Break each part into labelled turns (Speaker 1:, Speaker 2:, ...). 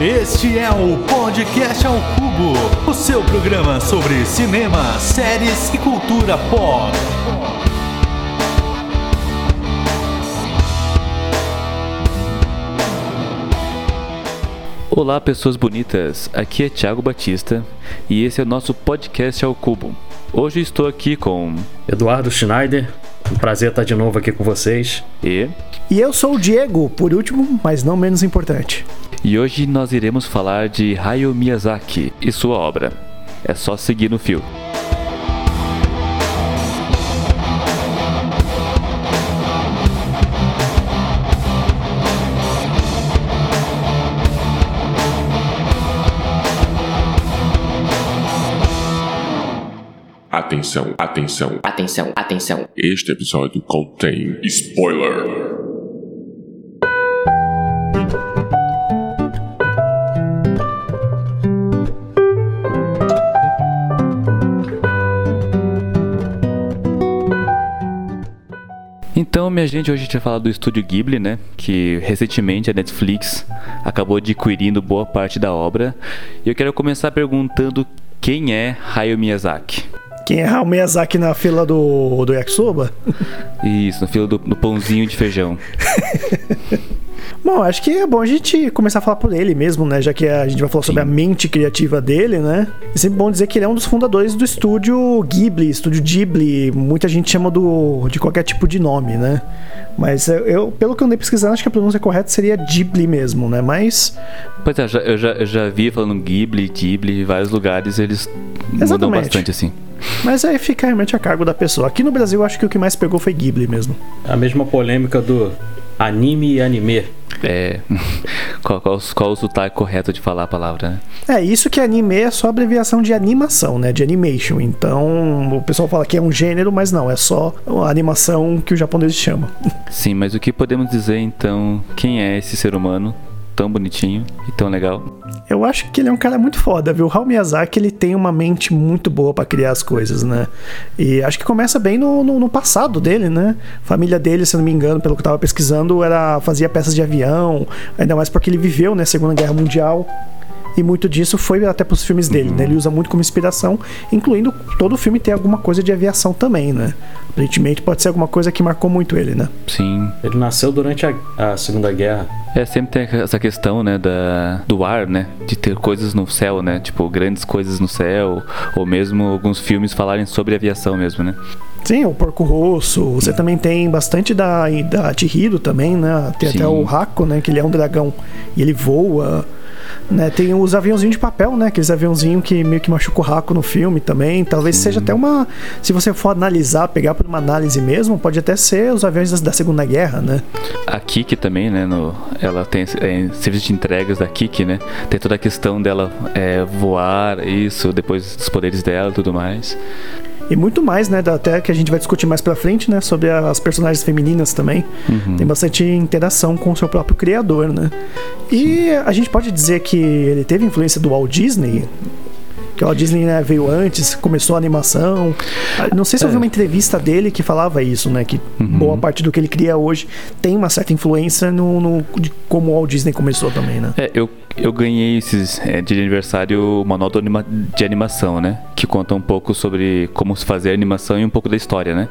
Speaker 1: Este é o Podcast ao Cubo, o seu programa sobre cinema, séries e cultura pop.
Speaker 2: Olá, pessoas bonitas. Aqui é Thiago Batista e esse é o nosso podcast ao cubo. Hoje estou aqui com
Speaker 3: Eduardo Schneider. Um prazer estar de novo aqui com vocês.
Speaker 2: E
Speaker 4: E eu sou o Diego, por último, mas não menos importante.
Speaker 2: E hoje nós iremos falar de Hayao Miyazaki e sua obra. É só seguir no fio.
Speaker 5: Atenção, atenção.
Speaker 6: Atenção, atenção.
Speaker 5: Este episódio contém spoiler.
Speaker 2: Então, minha gente, hoje a gente vai falar do estúdio Ghibli, né? Que recentemente a Netflix acabou adquirindo boa parte da obra. E eu quero começar perguntando quem é Hayao Miyazaki.
Speaker 4: Quem é o Miyazaki na fila do, do Yakisoba?
Speaker 2: Isso, no filo do, do pãozinho de feijão.
Speaker 4: Bom, acho que é bom a gente começar a falar por ele mesmo, né? Já que a gente vai falar sobre a mente criativa dele, né? É sempre bom dizer que ele é um dos fundadores do estúdio Ghibli, estúdio Ghibli. Muita gente chama do, de qualquer tipo de nome, né? Mas eu, eu- pelo que eu andei pesquisando, acho que a pronúncia correta seria Ghibli mesmo, né? Mas
Speaker 2: Pois é, já- eu já, eu já vi falando Ghibli, Ghibli, em vários lugares eles mudam
Speaker 4: Exatamente.
Speaker 2: bastante assim.
Speaker 4: Mas aí fica realmente a cargo da pessoa. Aqui no Brasil, acho que o que mais pegou foi Ghibli mesmo.
Speaker 3: A mesma polêmica do anime e anime.
Speaker 2: É. Qual, qual, qual o sotaque correto de falar a palavra, né?
Speaker 4: É, isso que anime é só abreviação de animação, né? De animation. Então, o pessoal fala que é um gênero, mas não, é só a animação que o japonês chama.
Speaker 2: Sim, mas o que podemos dizer então? Quem é esse ser humano tão bonitinho e tão legal?
Speaker 4: Eu acho que ele é um cara muito foda, viu? O Hayao Miyazaki, ele tem uma mente muito boa pra criar as coisas, né? E acho que começa bem no, no, no passado dele, né? A família dele, se não me engano, pelo que eu tava pesquisando, era fazia peças de avião, ainda mais porque ele viveu, né, Segunda Guerra Mundial. E muito disso foi até pros filmes dele, né? Ele usa muito como inspiração, incluindo todo o filme ter alguma coisa de aviação também, né? Aparentemente pode ser alguma coisa que marcou muito ele, né?
Speaker 2: Sim.
Speaker 3: Ele nasceu durante a, a Segunda Guerra.
Speaker 2: É, sempre tem essa questão, né, da, do ar, né? De ter coisas no céu, né? Tipo, grandes coisas no céu. Ou mesmo alguns filmes falarem sobre aviação mesmo, né?
Speaker 4: Sim, o Porco Rosso. Você também tem bastante da, da Chihiro também, né? Tem
Speaker 2: Sim.
Speaker 4: até o Hako, né? Que ele é um dragão e ele voa. Né? Tem os aviãozinhos de papel, né? Aqueles aviãozinhos que meio que machuca o Hako no filme também. Talvez seja até uma. Se você for analisar, pegar por uma análise mesmo, pode até ser os aviões da, da Segunda Guerra, né?
Speaker 2: A Kiki também, né? No, ela tem é, serviço de entregas da Kiki, né? Tem toda a questão dela é, voar, isso, depois dos poderes dela e tudo mais.
Speaker 4: E muito mais, né? Até que a gente vai discutir mais pra frente, né? Sobre as personagens femininas também. Tem bastante interação com o seu próprio criador, né? E a gente pode dizer que ele teve influência do Walt Disney. Que o Walt Disney né, veio antes, começou a animação. Ah, Não sei se eu vi uma entrevista dele que falava isso, né? Que boa parte do que ele cria hoje tem uma certa influência no, no- de como o Walt Disney começou também, né?
Speaker 2: É, eu, eu ganhei esses é, de aniversário o manual anima- de animação, né? Que conta um pouco sobre como se fazer animação e um pouco da história, né?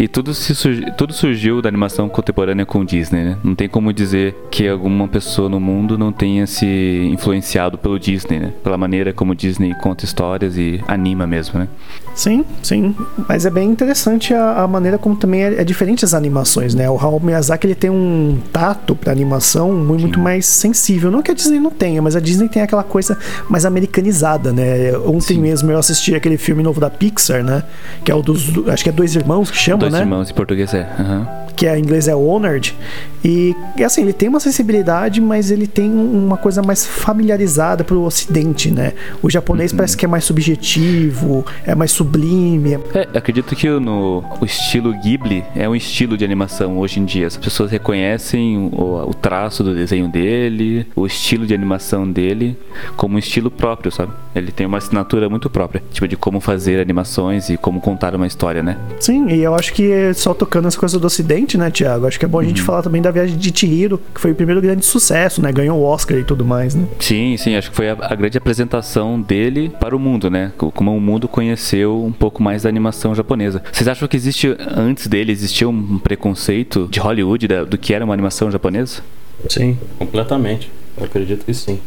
Speaker 2: E tudo, se surgi- tudo surgiu da animação contemporânea com o Disney, né? Não tem como dizer que alguma pessoa no mundo não tenha se influenciado pelo Disney, né? Pela maneira como o Disney conta histórias e anima mesmo, né?
Speaker 4: Sim, sim. Mas é bem interessante a, a maneira como também é, é diferente as animações, né? O Hayao Miyazaki ele tem um tato pra animação muito, muito mais sensível. Não que a Disney não tenha, mas a Disney tem aquela coisa mais americanizada, né? Ontem
Speaker 2: Sim.
Speaker 4: mesmo eu assisti aquele filme novo da Pixar, né? Que é o dos. do- Acho que é Dois Irmãos que chama,
Speaker 2: Dois
Speaker 4: né?
Speaker 2: irmãos em português é. aham.
Speaker 4: que em inglês é Honored. E assim, ele tem uma sensibilidade, mas ele tem uma coisa mais familiarizada pro ocidente, né? O japonês parece que é mais subjetivo, é mais sublime.
Speaker 2: É, acredito que no, o estilo Ghibli é um estilo de animação hoje em dia. As pessoas reconhecem o, o traço do desenho dele, o estilo de animação dele, como um estilo próprio, sabe? Ele tem uma assinatura muito própria, tipo, de como fazer animações e como contar uma história, né?
Speaker 4: Sim, e eu acho que só tocando as coisas do ocidente, né, Thiago? Acho que é bom a gente falar também da viagem de Chihiro, que foi o primeiro grande sucesso, né? Ganhou o Oscar e tudo mais, né?
Speaker 2: Sim, sim, acho que foi a, a grande apresentação dele para o mundo, né? Co- Como o mundo conheceu um pouco mais da animação japonesa. Vocês acham que existe, antes dele, existia um preconceito de Hollywood da- do que era uma animação japonesa?
Speaker 3: Sim, completamente. Eu acredito que sim.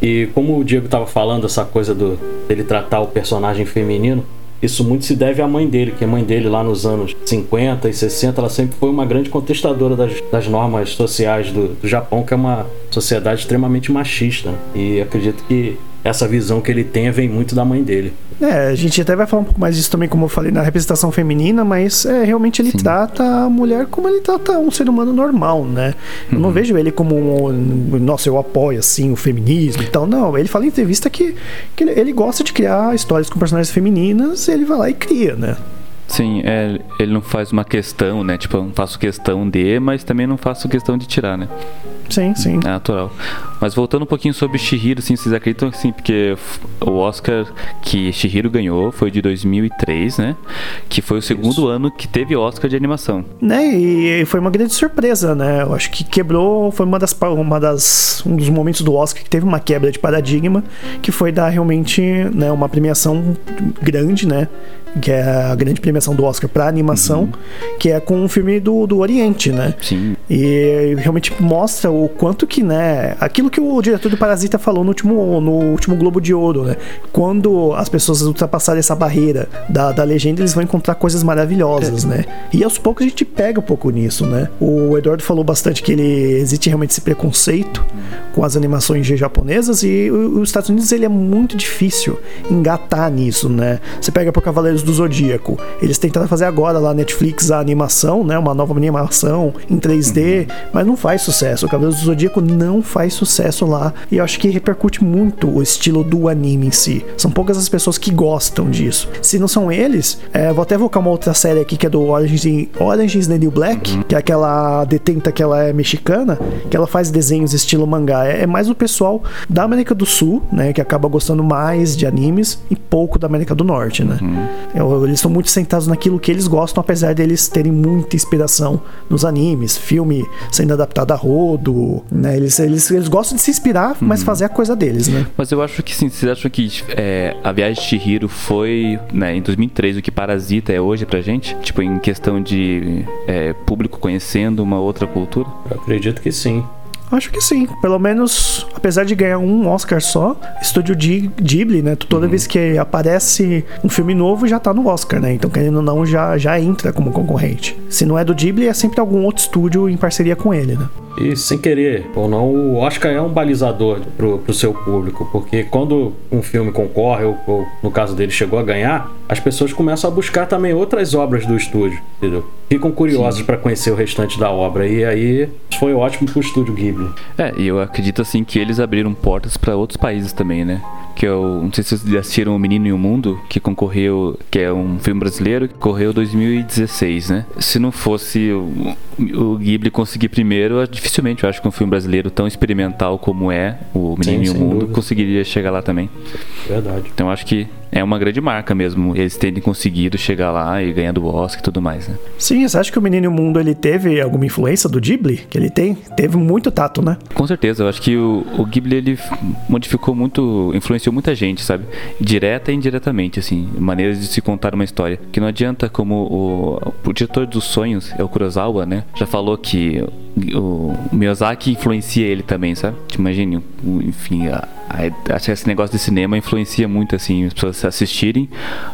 Speaker 3: E como o Diego estava falando, essa coisa do dele tratar o personagem feminino, isso muito se deve à mãe dele, que a mãe dele lá nos anos 50 e 60, ela sempre foi uma grande contestadora das, das normas sociais do, do Japão, que é uma sociedade extremamente machista. E acredito que essa visão que ele tem vem muito da mãe dele.
Speaker 4: É, a gente até vai falar um pouco mais disso também, como eu falei, na representação feminina, mas é, realmente ele trata a mulher como ele trata um ser humano normal, né? Eu não vejo ele como um, nossa, eu apoio assim o feminismo e tal. Não, ele fala em entrevista que, que ele, ele gosta de criar histórias com personagens femininas, ele vai lá e cria, né?
Speaker 2: Sim, é, ele não faz uma questão, né? Tipo, eu não faço questão de, mas também não faço questão de tirar, né?
Speaker 4: Sim, sim.
Speaker 2: É natural. Mas voltando um pouquinho sobre Shihiro, assim, vocês acreditam assim, porque o Oscar que Shihiro ganhou foi de 2003, né? Que foi o segundo ano que teve Oscar de animação.
Speaker 4: Né, e foi uma grande surpresa, né? Eu acho que quebrou, foi uma das, uma das um dos momentos do Oscar que teve uma quebra de paradigma, que foi dar realmente, né, uma premiação grande, né? Que é a grande premiação do Oscar para animação, que é com um filme do, do Oriente, né?
Speaker 2: Sim.
Speaker 4: E realmente mostra o quanto que, né, aquilo que o diretor do Parasita falou no último, no último Globo de Ouro, né? Quando as pessoas ultrapassarem essa barreira da, da legenda, eles vão encontrar coisas maravilhosas, né? E aos poucos a gente pega um pouco nisso, né? O Eduardo falou bastante que ele existe realmente esse preconceito com as animações japonesas e os Estados Unidos ele é muito difícil engatar nisso, né? Você pega por Cavaleiros do Zodíaco, eles tentaram fazer agora lá na Netflix a animação, né? Uma nova animação em 3D, mas não faz sucesso. O Cavaleiros do Zodíaco não faz sucesso lá e eu acho que repercute muito o estilo do anime em si. São poucas as pessoas que gostam disso. Se não são eles, é, vou até evocar uma outra série aqui que é do Orange, Orange is the New Black, que é aquela detenta que ela é mexicana, que ela faz desenhos estilo mangá. É, é mais o pessoal da América do Sul, né, que acaba gostando mais de animes e pouco da América do Norte, né? Eu- eles estão muito sentados naquilo que eles gostam, apesar deles terem muita inspiração nos animes, filme sendo adaptado a rodo, né? Eles, eles, eles gostam de se inspirar, mas fazer a coisa deles, né?
Speaker 2: Mas eu acho que sim, vocês acham que é, a viagem de Chihiro foi, né, em 2003 o que Parasita é hoje pra gente? Tipo, em questão de é, público conhecendo uma outra cultura?
Speaker 3: Eu acredito que sim.
Speaker 4: Acho que sim. Pelo menos, apesar de ganhar um Oscar só, Estúdio Ghi- Ghibli, né? Toda vez que aparece um filme novo, já tá no Oscar, né? Então, querendo ou não, já, já entra como concorrente. Se não é do Ghibli, é sempre algum outro estúdio em parceria com ele, né?
Speaker 3: E sem querer ou não, o Oscar é um balizador pro, pro seu público, porque quando um filme concorre, ou, ou no caso dele chegou a ganhar, as pessoas começam a buscar também outras obras do estúdio, entendeu? Ficam curiosos para conhecer o restante da obra, e aí foi ótimo pro estúdio Ghibli.
Speaker 2: É, e eu acredito assim que eles abriram portas pra outros países também, né? Que eu não sei se vocês assistiram O Menino e o Mundo, que concorreu, que é um filme brasileiro, que correu 2016, né? Se não fosse o, o Ghibli conseguir primeiro, dificilmente eu acho que um filme brasileiro tão experimental como é O Menino
Speaker 3: Sim,
Speaker 2: e o Mundo
Speaker 3: dúvida.
Speaker 2: conseguiria chegar lá também.
Speaker 3: Verdade.
Speaker 2: Então eu acho que é uma grande marca mesmo, eles terem conseguido chegar lá e ganhando o Oscar e tudo mais, né?
Speaker 4: Sim, você acha que o Menino e o Mundo ele teve alguma influência do Ghibli? Que ele tem? Teve muito tato, né?
Speaker 2: Com certeza, eu acho que o, o Ghibli ele modificou muito, influenciou muita gente, sabe? Direta e indiretamente, assim, maneiras de se contar uma história. Que não adianta como o, o diretor dos sonhos, é o Kurosawa, né? Já falou que o, Miyazaki influencia ele também, sabe? Te imagine, o- enfim, a, a, acho que esse negócio de cinema influencia muito, assim, as pessoas assistirem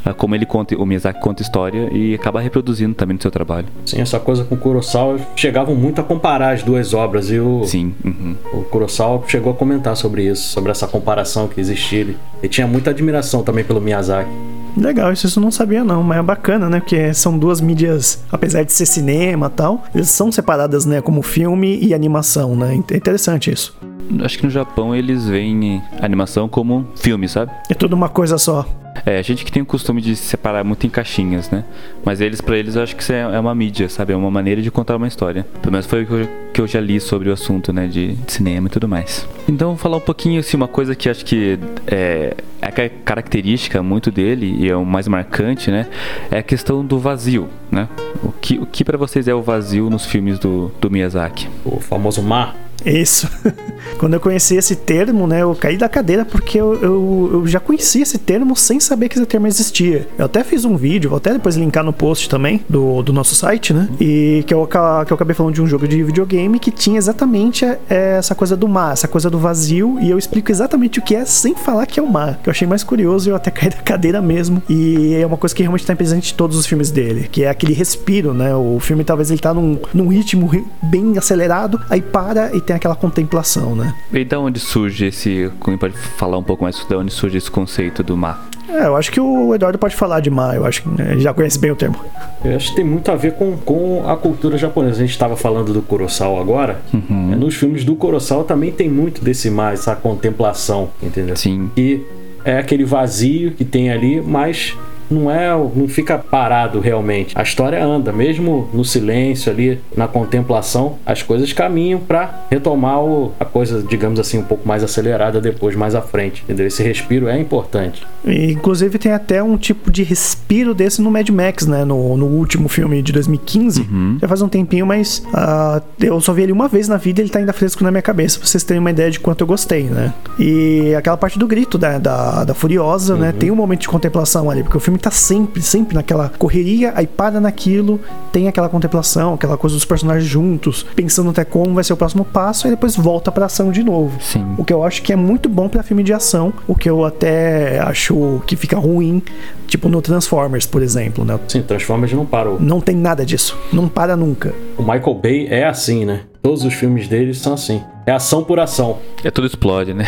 Speaker 2: a como ele conta, o Miyazaki conta história e acaba reproduzindo também no seu trabalho.
Speaker 3: Sim, essa coisa com o Kurosawa chegavam muito a comparar as duas obras e o,
Speaker 2: Sim, uhum.
Speaker 3: o Kurosawa chegou a comentar sobre isso, sobre essa comparação que existia. Ele tinha muita admiração também pelo Miyazaki.
Speaker 4: Legal, isso eu não sabia não, mas é bacana, né? Porque são duas mídias, apesar de ser cinema e tal, eles são separadas, né? Como filme e animação, né? É interessante isso.
Speaker 2: Acho que no Japão eles veem animação como filme, sabe?
Speaker 4: É tudo uma coisa só.
Speaker 2: É, a gente que tem o costume de separar muito em caixinhas, né? Mas eles, para eles, eu acho que isso é é uma mídia, sabe? É uma maneira de contar uma história. Pelo menos foi o que eu, que eu já li sobre o assunto, né? De, cinema e tudo mais. Então, vou falar um pouquinho, assim, uma coisa que acho que é, é característica muito dele e é o mais marcante, né? É a questão do vazio, né? O que, o que para vocês é o vazio nos filmes do, do Miyazaki?
Speaker 3: O famoso mar.
Speaker 4: Isso. Quando eu conheci esse termo, né, eu caí da cadeira porque eu, eu, eu, já conhecia esse termo sem saber que esse termo existia. Eu até fiz um vídeo, vou até depois linkar no post também do, do nosso site, né? E que eu, que eu acabei falando de um jogo de videogame que tinha exatamente é, essa coisa do mar, essa coisa do vazio, e eu explico exatamente o que é sem falar que é o mar. Que eu achei mais curioso e eu até caí da cadeira mesmo. E é uma coisa que realmente está presente em todos os filmes dele, que é aquele respiro, né? O filme talvez ele tá num, num ritmo bem acelerado, aí para e tem aquela contemplação, né?
Speaker 2: E da onde surge esse. Como pode falar um pouco mais de onde surge esse conceito do mar?
Speaker 4: É, eu acho que o Eduardo pode falar de mar, eu acho que né, ele já conhece bem o termo.
Speaker 3: Eu acho que tem muito a ver com, com a cultura japonesa. A gente estava falando do Kurosawa agora. Uhum. Nos filmes do Kurosawa também tem muito desse mar, essa contemplação, entendeu?
Speaker 2: Sim.
Speaker 3: E é aquele vazio que tem ali, mas não é, não fica parado realmente. A história anda, mesmo no silêncio ali, na contemplação, as coisas caminham para retomar o, a coisa, digamos assim, um pouco mais acelerada depois, mais à frente. Entendeu? Esse respiro é importante.
Speaker 4: E, inclusive tem até um tipo de respiro desse no Mad Max, né? No, no último filme de 2015. Uhum. Já faz um tempinho, mas uh, eu só vi ele uma vez na vida e ele tá ainda fresco na minha cabeça, pra vocês terem uma ideia de quanto eu gostei, né? E aquela parte do grito né? da, da Furiosa, né? uhum. né? Tem um momento de contemplação ali, porque o filme filme tá sempre, sempre naquela correria, aí para naquilo, tem aquela contemplação, aquela coisa dos personagens juntos, pensando até como vai ser o próximo passo, e depois volta pra ação de novo.
Speaker 2: Sim.
Speaker 4: O que eu acho que é muito bom para filme de ação, o que eu até acho que fica ruim, tipo no Transformers, por exemplo, né?
Speaker 3: Sim, Transformers não parou.
Speaker 4: Não tem nada disso. Não para nunca.
Speaker 3: O Michael Bay é assim, né? Todos os filmes dele são assim. É ação por ação.
Speaker 2: É tudo explode, né?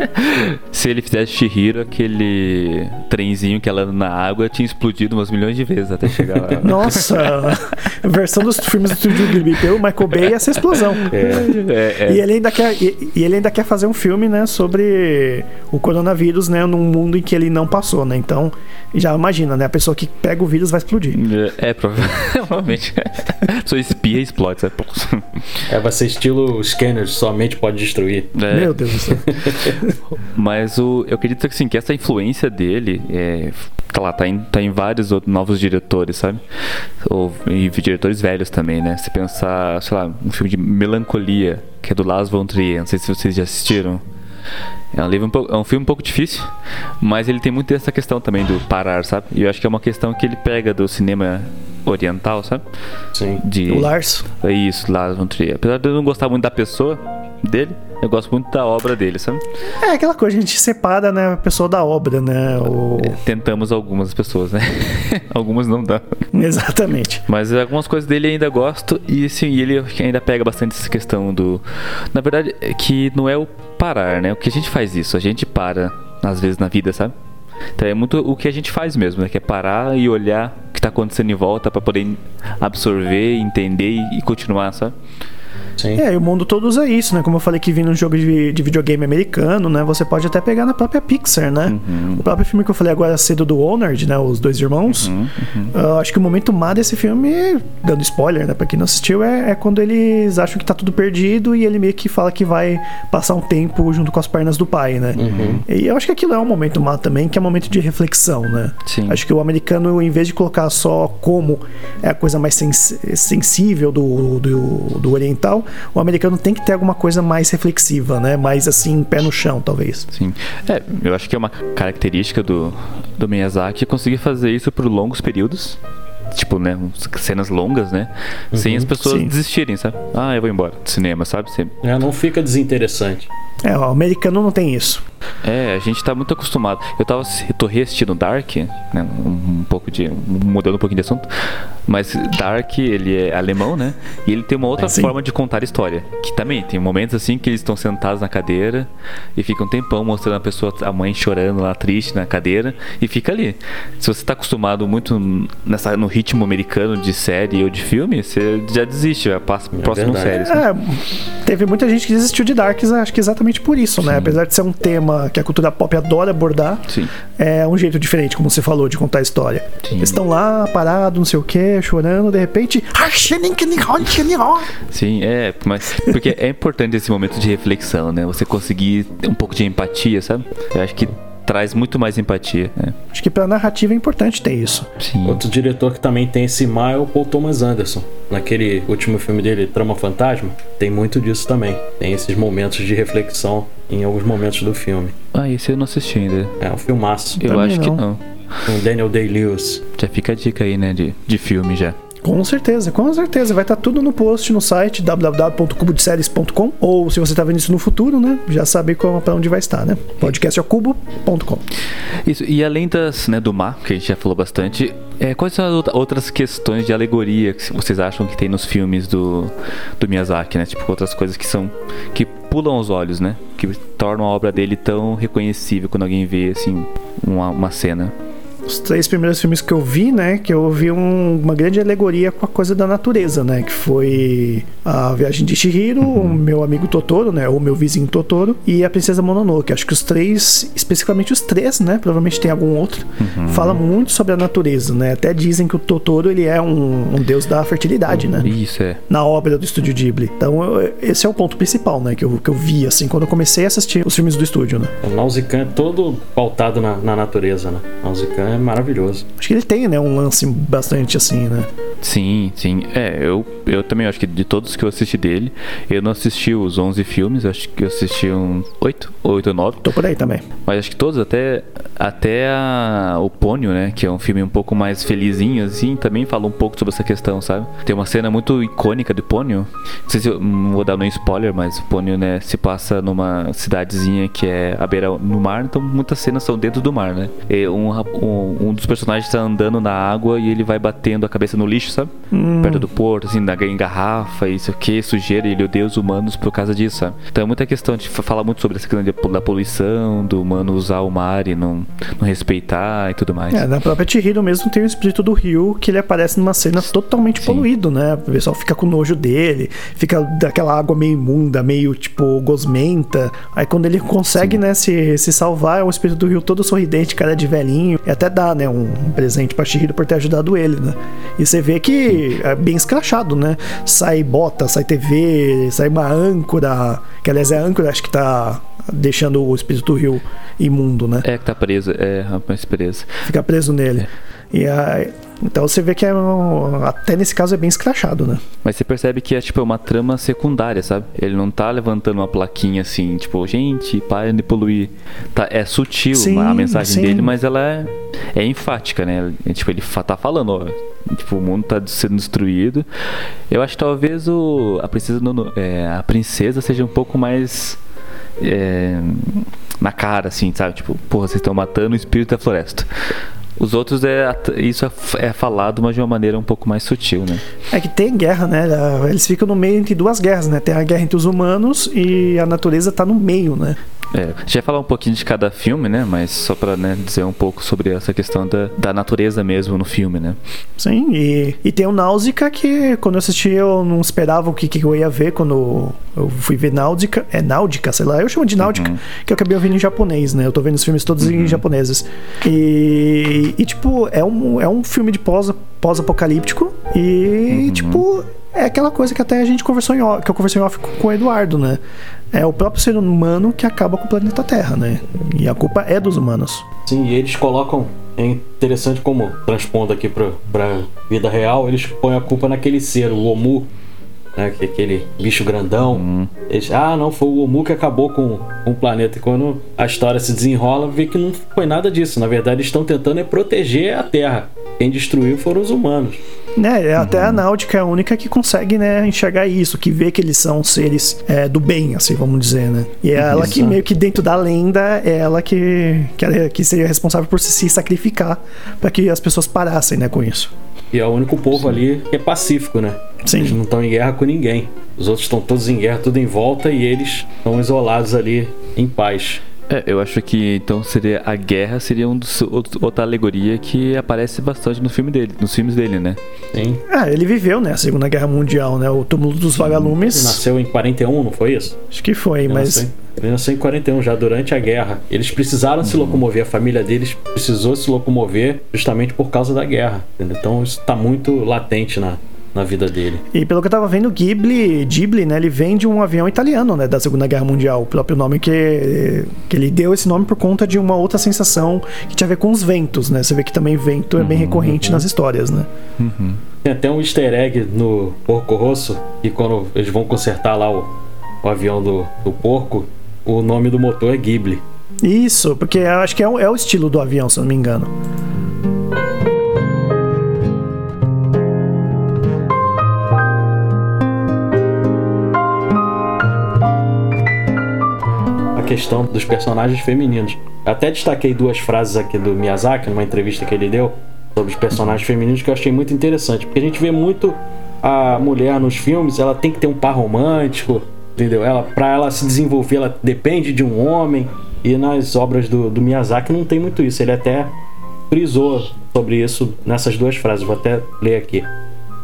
Speaker 2: Se ele fizesse Shihiro, aquele trenzinho que ela anda na água tinha explodido umas milhões de vezes até chegar lá.
Speaker 4: Nossa! versão dos filmes do Studio Ghibli pelo Michael Bay é essa explosão. É. É, é. E, ele ainda quer, e, e, ele ainda quer fazer um filme, né, sobre o coronavírus, né, num mundo em que ele não passou, né? Então, já imagina, né? A pessoa que pega o vírus vai explodir.
Speaker 2: É, provavelmente. A pessoa espia e explode, sabe?
Speaker 3: É, vai ser estilo Scanner, somente pode destruir.
Speaker 4: É. Meu Deus do céu.
Speaker 2: Mas o, eu acredito que, assim, que essa influência dele é, tá lá, tá em, tá em vários outros novos diretores, sabe? Ou, e diretores velhos também, né? Se pensar, sei lá, um filme de melancolia, que é do Lars von Trier, não sei se vocês já assistiram. É um, livro um pouco, é um filme um pouco difícil, mas ele tem muito dessa questão também do parar, sabe? E eu acho que é uma questão que ele pega do cinema oriental, sabe?
Speaker 3: Sim.
Speaker 4: De... O Lars.
Speaker 2: É isso, Lars von Trier. Apesar de eu não gostar muito da pessoa dele, eu gosto muito da obra dele, sabe?
Speaker 4: É aquela coisa, a gente separa, né, a pessoa da obra, né? O... É,
Speaker 2: tentamos algumas pessoas, né? algumas não dá.
Speaker 4: Exatamente.
Speaker 2: Mas algumas coisas dele ainda gosto e sim, ele ainda pega bastante essa questão do. Na verdade, é que não é o parar, né? O que a gente faz isso, a gente para, às vezes, na vida, sabe? Então é muito o que a gente faz mesmo, né? Que é parar e olhar o que está acontecendo em volta para poder absorver, entender e continuar, sabe?
Speaker 4: Sim. É, e o mundo todo usa isso, né? Como eu falei que vi num jogo de, de videogame americano, né? Você pode até pegar na própria Pixar, né? Uhum. O próprio filme que eu falei agora cedo do Honored, né? Os dois irmãos. Uhum. Uhum. Uh, acho que o momento má desse filme, dando spoiler, né? Pra quem não assistiu, é, é, quando eles acham que tá tudo perdido e ele meio que fala que vai passar um tempo junto com as pernas do pai, né?
Speaker 3: Uhum.
Speaker 4: E eu acho que aquilo é um momento má também, que é um momento de reflexão, né?
Speaker 2: Sim.
Speaker 4: Acho que o americano, em vez de colocar só como é a coisa mais sens sensível do, do, do oriental, o americano tem que ter alguma coisa mais reflexiva, né? Mais assim, pé no chão, talvez.
Speaker 2: Sim. É, eu acho que é uma característica do, do Miyazaki conseguir fazer isso por longos períodos tipo, né, cenas longas, né? Uhum, sem as pessoas sim. desistirem, sabe? Ah, eu vou embora do cinema, sabe? Você...
Speaker 3: É, não fica desinteressante.
Speaker 4: É, o americano não tem isso.
Speaker 2: É, a gente tá muito acostumado. Eu tava eu tô reassistindo Dark, né? Um, um, pouco de. mudando um pouquinho de assunto. Mas Dark, ele é alemão, né? E ele tem uma outra é, forma de contar história. Que também tem momentos assim que eles estão sentados na cadeira e ficam um tempão mostrando a pessoa, a mãe chorando lá triste na cadeira e fica ali. Se você tá acostumado muito nessa, no ritmo americano de série ou de filme, você já desiste, já passa pro é próximo série.
Speaker 4: Assim. É, teve muita gente que desistiu de Dark, acho que exatamente por isso, né? Sim. né? Apesar de ser um tema a, que a cultura pop adora abordar.
Speaker 2: Sim.
Speaker 4: É um jeito diferente, como você falou, de contar a história.
Speaker 2: Sim.
Speaker 4: Eles estão lá, parados, não sei o que, chorando, de repente.
Speaker 2: Sim, é, mas porque é importante esse momento de reflexão, né? Você conseguir ter um pouco de empatia, sabe? Eu acho que traz muito mais empatia. Né?
Speaker 4: Acho que pra narrativa é importante ter isso.
Speaker 2: Sim.
Speaker 3: Outro diretor que também tem esse mar é o Paul Thomas Anderson. Naquele último filme dele, Trama Fantasma, tem muito disso também. Tem esses momentos de reflexão em alguns momentos do filme.
Speaker 2: Ah, esse eu não assisti ainda.
Speaker 3: É um filmaço.
Speaker 2: Eu
Speaker 4: Também
Speaker 2: acho que
Speaker 4: não.
Speaker 2: não.
Speaker 3: Com Daniel Day-Lewis.
Speaker 2: Já fica a dica aí, né, de, de filme já.
Speaker 4: Com certeza, com certeza. Vai estar tudo no post no site www.cubodeséries.com ou se você tá vendo isso no futuro, né? Já sabe pra onde vai estar, né? podcastacubo.com.
Speaker 2: Isso, e além das, né, do mar, que a gente já falou bastante, é, quais são as outra- outras questões de alegoria que vocês acham que tem nos filmes do, do Miyazaki, né? Tipo, outras coisas que são. que pulam os olhos, né? Que tornam a obra dele tão reconhecível quando alguém vê, assim, uma, uma cena.
Speaker 4: Os três primeiros filmes que eu vi, né? Que eu vi um- uma grande alegoria com a coisa da natureza, né? Que foi a Viagem de Chihiro, o meu amigo Totoro, né? Ou meu vizinho Totoro, e a Princesa Mononoke. Acho que os três, especificamente os três, né? Provavelmente tem algum outro, fala muito sobre a natureza, né? Até dizem que o Totoro ele é um, um deus da fertilidade, né?
Speaker 2: Isso, é.
Speaker 4: na obra do estúdio Ghibli. Então, eu- esse é o ponto principal, né? Que eu, que eu vi, assim, quando eu comecei a assistir os filmes do estúdio, né?
Speaker 3: O Nausicaa é todo pautado na, na natureza, né? Nausicaa é maravilhoso.
Speaker 4: Acho que ele tem, né? Um lance bastante assim, né?
Speaker 2: Sim, sim. É, eu, eu também acho que de todos que eu assisti dele, eu não assisti os 11 filmes, acho que eu assisti uns 8, 8 ou 9.
Speaker 4: Tô por aí também.
Speaker 2: Mas acho que todos, até, até a- o Pônio, né? Que é um filme um pouco mais felizinho, assim, também fala um pouco sobre essa questão, sabe? Tem uma cena muito icônica do Pônio. Não sei se eu não vou dar nenhum spoiler, mas o Pônio, né, se passa numa cidadezinha que é à beira no mar, então muitas cenas são dentro do mar, né? E um, um, um dos personagens tá andando na água e ele vai batendo a cabeça no lixo, sabe? Perto do porto, assim, na, em garrafa, isso aqui, sujeira, e ele odeia os humanos por causa disso, sabe? Então é muita questão de fa- falar muito sobre essa questão de- da poluição, do humano usar o mar e não, não respeitar e tudo mais.
Speaker 4: É, na própria Chihiro mesmo tem o espírito do rio que ele aparece numa cena totalmente
Speaker 2: Sim.
Speaker 4: poluído, né? O pessoal fica com nojo dele, fica daquela água meio imunda, meio tipo gosmenta. Aí quando ele consegue, né, se, se salvar, é um espírito do rio todo sorridente, cara de velhinho. E até dá, né, um presente pra Chihiro por ter ajudado ele, né? E você vê que é bem escrachado, né? Sai bota, sai TV, sai uma âncora, que aliás é a âncora, acho que tá deixando o espírito do rio imundo, né?
Speaker 2: É que tá preso, é, rapaz, preso.
Speaker 4: fica preso nele. E aí, então você vê que é um- até nesse caso é bem escrachado, né?
Speaker 2: Mas você percebe que é tipo uma trama secundária, sabe? Ele não tá levantando uma plaquinha assim, tipo, gente, parem de poluir. Tá, é sutil
Speaker 4: Sim,
Speaker 2: a mensagem
Speaker 4: sim.
Speaker 2: dele, mas ela é, é enfática, né? É, tipo, ele tá falando, ó. Tipo, o mundo tá sendo destruído. Eu acho que talvez o, a, princesa, é, a princesa seja um pouco mais. é, na cara, assim, sabe? Tipo, porra, vocês estão matando o espírito da floresta. Os outros é isso é, é falado, mas de uma maneira um pouco mais sutil, né?
Speaker 4: É que tem guerra, né? Eles ficam no meio entre duas guerras, né? Tem a guerra entre os humanos e a natureza tá no meio, né?
Speaker 2: É, a gente vai falar um pouquinho de cada filme, né? Mas só pra né, dizer um pouco sobre essa questão da, da natureza mesmo no filme, né?
Speaker 4: Sim, e, e tem o Náusica que quando eu assisti eu não esperava o que, que eu ia ver quando eu fui ver Náusica. É Náudica, sei lá. Eu chamo de Náudica, que eu acabei ouvindo em japonês, né? Eu tô vendo os filmes todos em japoneses. E, e, tipo, é um, é um filme de pós- pós-apocalíptico e, tipo, é aquela coisa que até a gente conversou em off, que eu conversei em off com, o Eduardo, né? É o próprio ser humano que acaba com o planeta Terra, né? E a culpa é dos humanos.
Speaker 3: Sim, e eles colocam. É interessante como, transpondo aqui pra, pra vida real, eles põem a culpa naquele ser, o Omu, né? Que é aquele bicho grandão. Eles, ah, não, foi o Omu que acabou com, com o planeta. E quando a história se desenrola, vê que não foi nada disso. Na verdade, eles estão tentando é proteger a Terra. Quem destruiu foram os humanos.
Speaker 4: Né, até
Speaker 2: Uhum.
Speaker 4: a Náutica é a única que consegue, né, enxergar isso, que vê que eles são seres é, do bem, assim, vamos dizer, né? E é ela que meio que dentro da lenda é ela que, que, ela- que seria responsável por se, se sacrificar para que as pessoas parassem, né, com isso.
Speaker 3: E é o único povo ali que é pacífico, né?
Speaker 4: Sim.
Speaker 3: Eles não estão em guerra com ninguém. Os outros estão todos em guerra, tudo em volta, e eles estão isolados ali em paz.
Speaker 2: É, eu acho que então seria a guerra seria um dos, outra alegoria que aparece bastante no filme dele, nos filmes dele, né?
Speaker 3: Sim.
Speaker 4: Ah, ele viveu, né, a Segunda Guerra Mundial, né? O túmulo dos
Speaker 3: Ele
Speaker 4: vagalumes.
Speaker 3: nasceu em 41, não foi isso?
Speaker 4: Acho que foi,
Speaker 3: Ele
Speaker 4: mas.
Speaker 3: nasceu, em- ele nasceu em 41, já durante a guerra. Eles precisaram se locomover, a família deles precisou se locomover justamente por causa da guerra. entendeu? Então isso tá muito latente na, na vida dele.
Speaker 4: E pelo que eu tava vendo, Ghibli, Ghibli, né, ele vem de um avião italiano, né, da Segunda Guerra Mundial. O próprio nome que, que ele deu esse nome por conta de uma outra sensação que tinha a ver com os ventos, né? Você vê que também vento é bem recorrente nas histórias, né?
Speaker 3: Tem até um easter egg no Porco Rosso, que quando eles vão consertar lá o, o avião do, do porco, o nome do motor é Ghibli.
Speaker 4: Isso, porque eu acho que é o, é o estilo do avião, se eu não me engano.
Speaker 3: Questão dos personagens femininos. Até destaquei duas frases aqui do Miyazaki numa entrevista que ele deu sobre os personagens femininos que eu achei muito interessante, porque a gente vê muito a mulher nos filmes, ela tem que ter um par romântico, entendeu? Ela para ela se desenvolver, ela depende de um homem. E nas obras do, do Miyazaki não tem muito isso. Ele até frisou sobre isso nessas duas frases. Vou até ler aqui.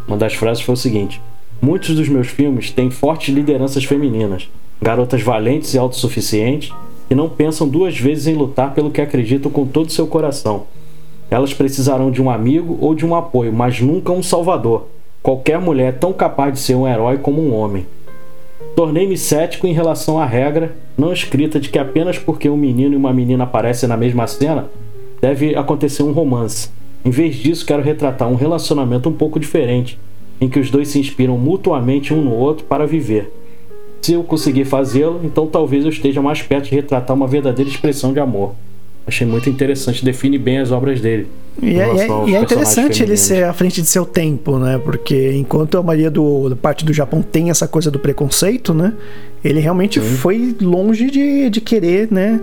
Speaker 3: Uma das frases foi o seguinte: Muitos dos meus filmes têm fortes lideranças femininas, garotas valentes e autossuficientes que não pensam duas vezes em lutar pelo que acreditam com todo o seu coração. Elas precisarão de um amigo ou de um apoio, mas nunca um salvador. Qualquer mulher é tão capaz de ser um herói como um homem. Tornei-me cético em relação à regra não escrita de que apenas porque um menino e uma menina aparecem na mesma cena deve acontecer um romance. Em vez disso, quero retratar um relacionamento um pouco diferente, em que os dois se inspiram mutuamente um no outro para viver. Se eu conseguir fazê-lo, então talvez eu esteja mais perto de retratar uma verdadeira expressão de amor. Achei muito interessante, define bem as obras dele.
Speaker 4: E é, e é- e é interessante ele
Speaker 3: femininos.
Speaker 4: ser à frente de seu tempo, né? Porque enquanto a maioria do, da parte do Japão tem essa coisa do preconceito, né? Ele realmente foi longe de, de querer, né?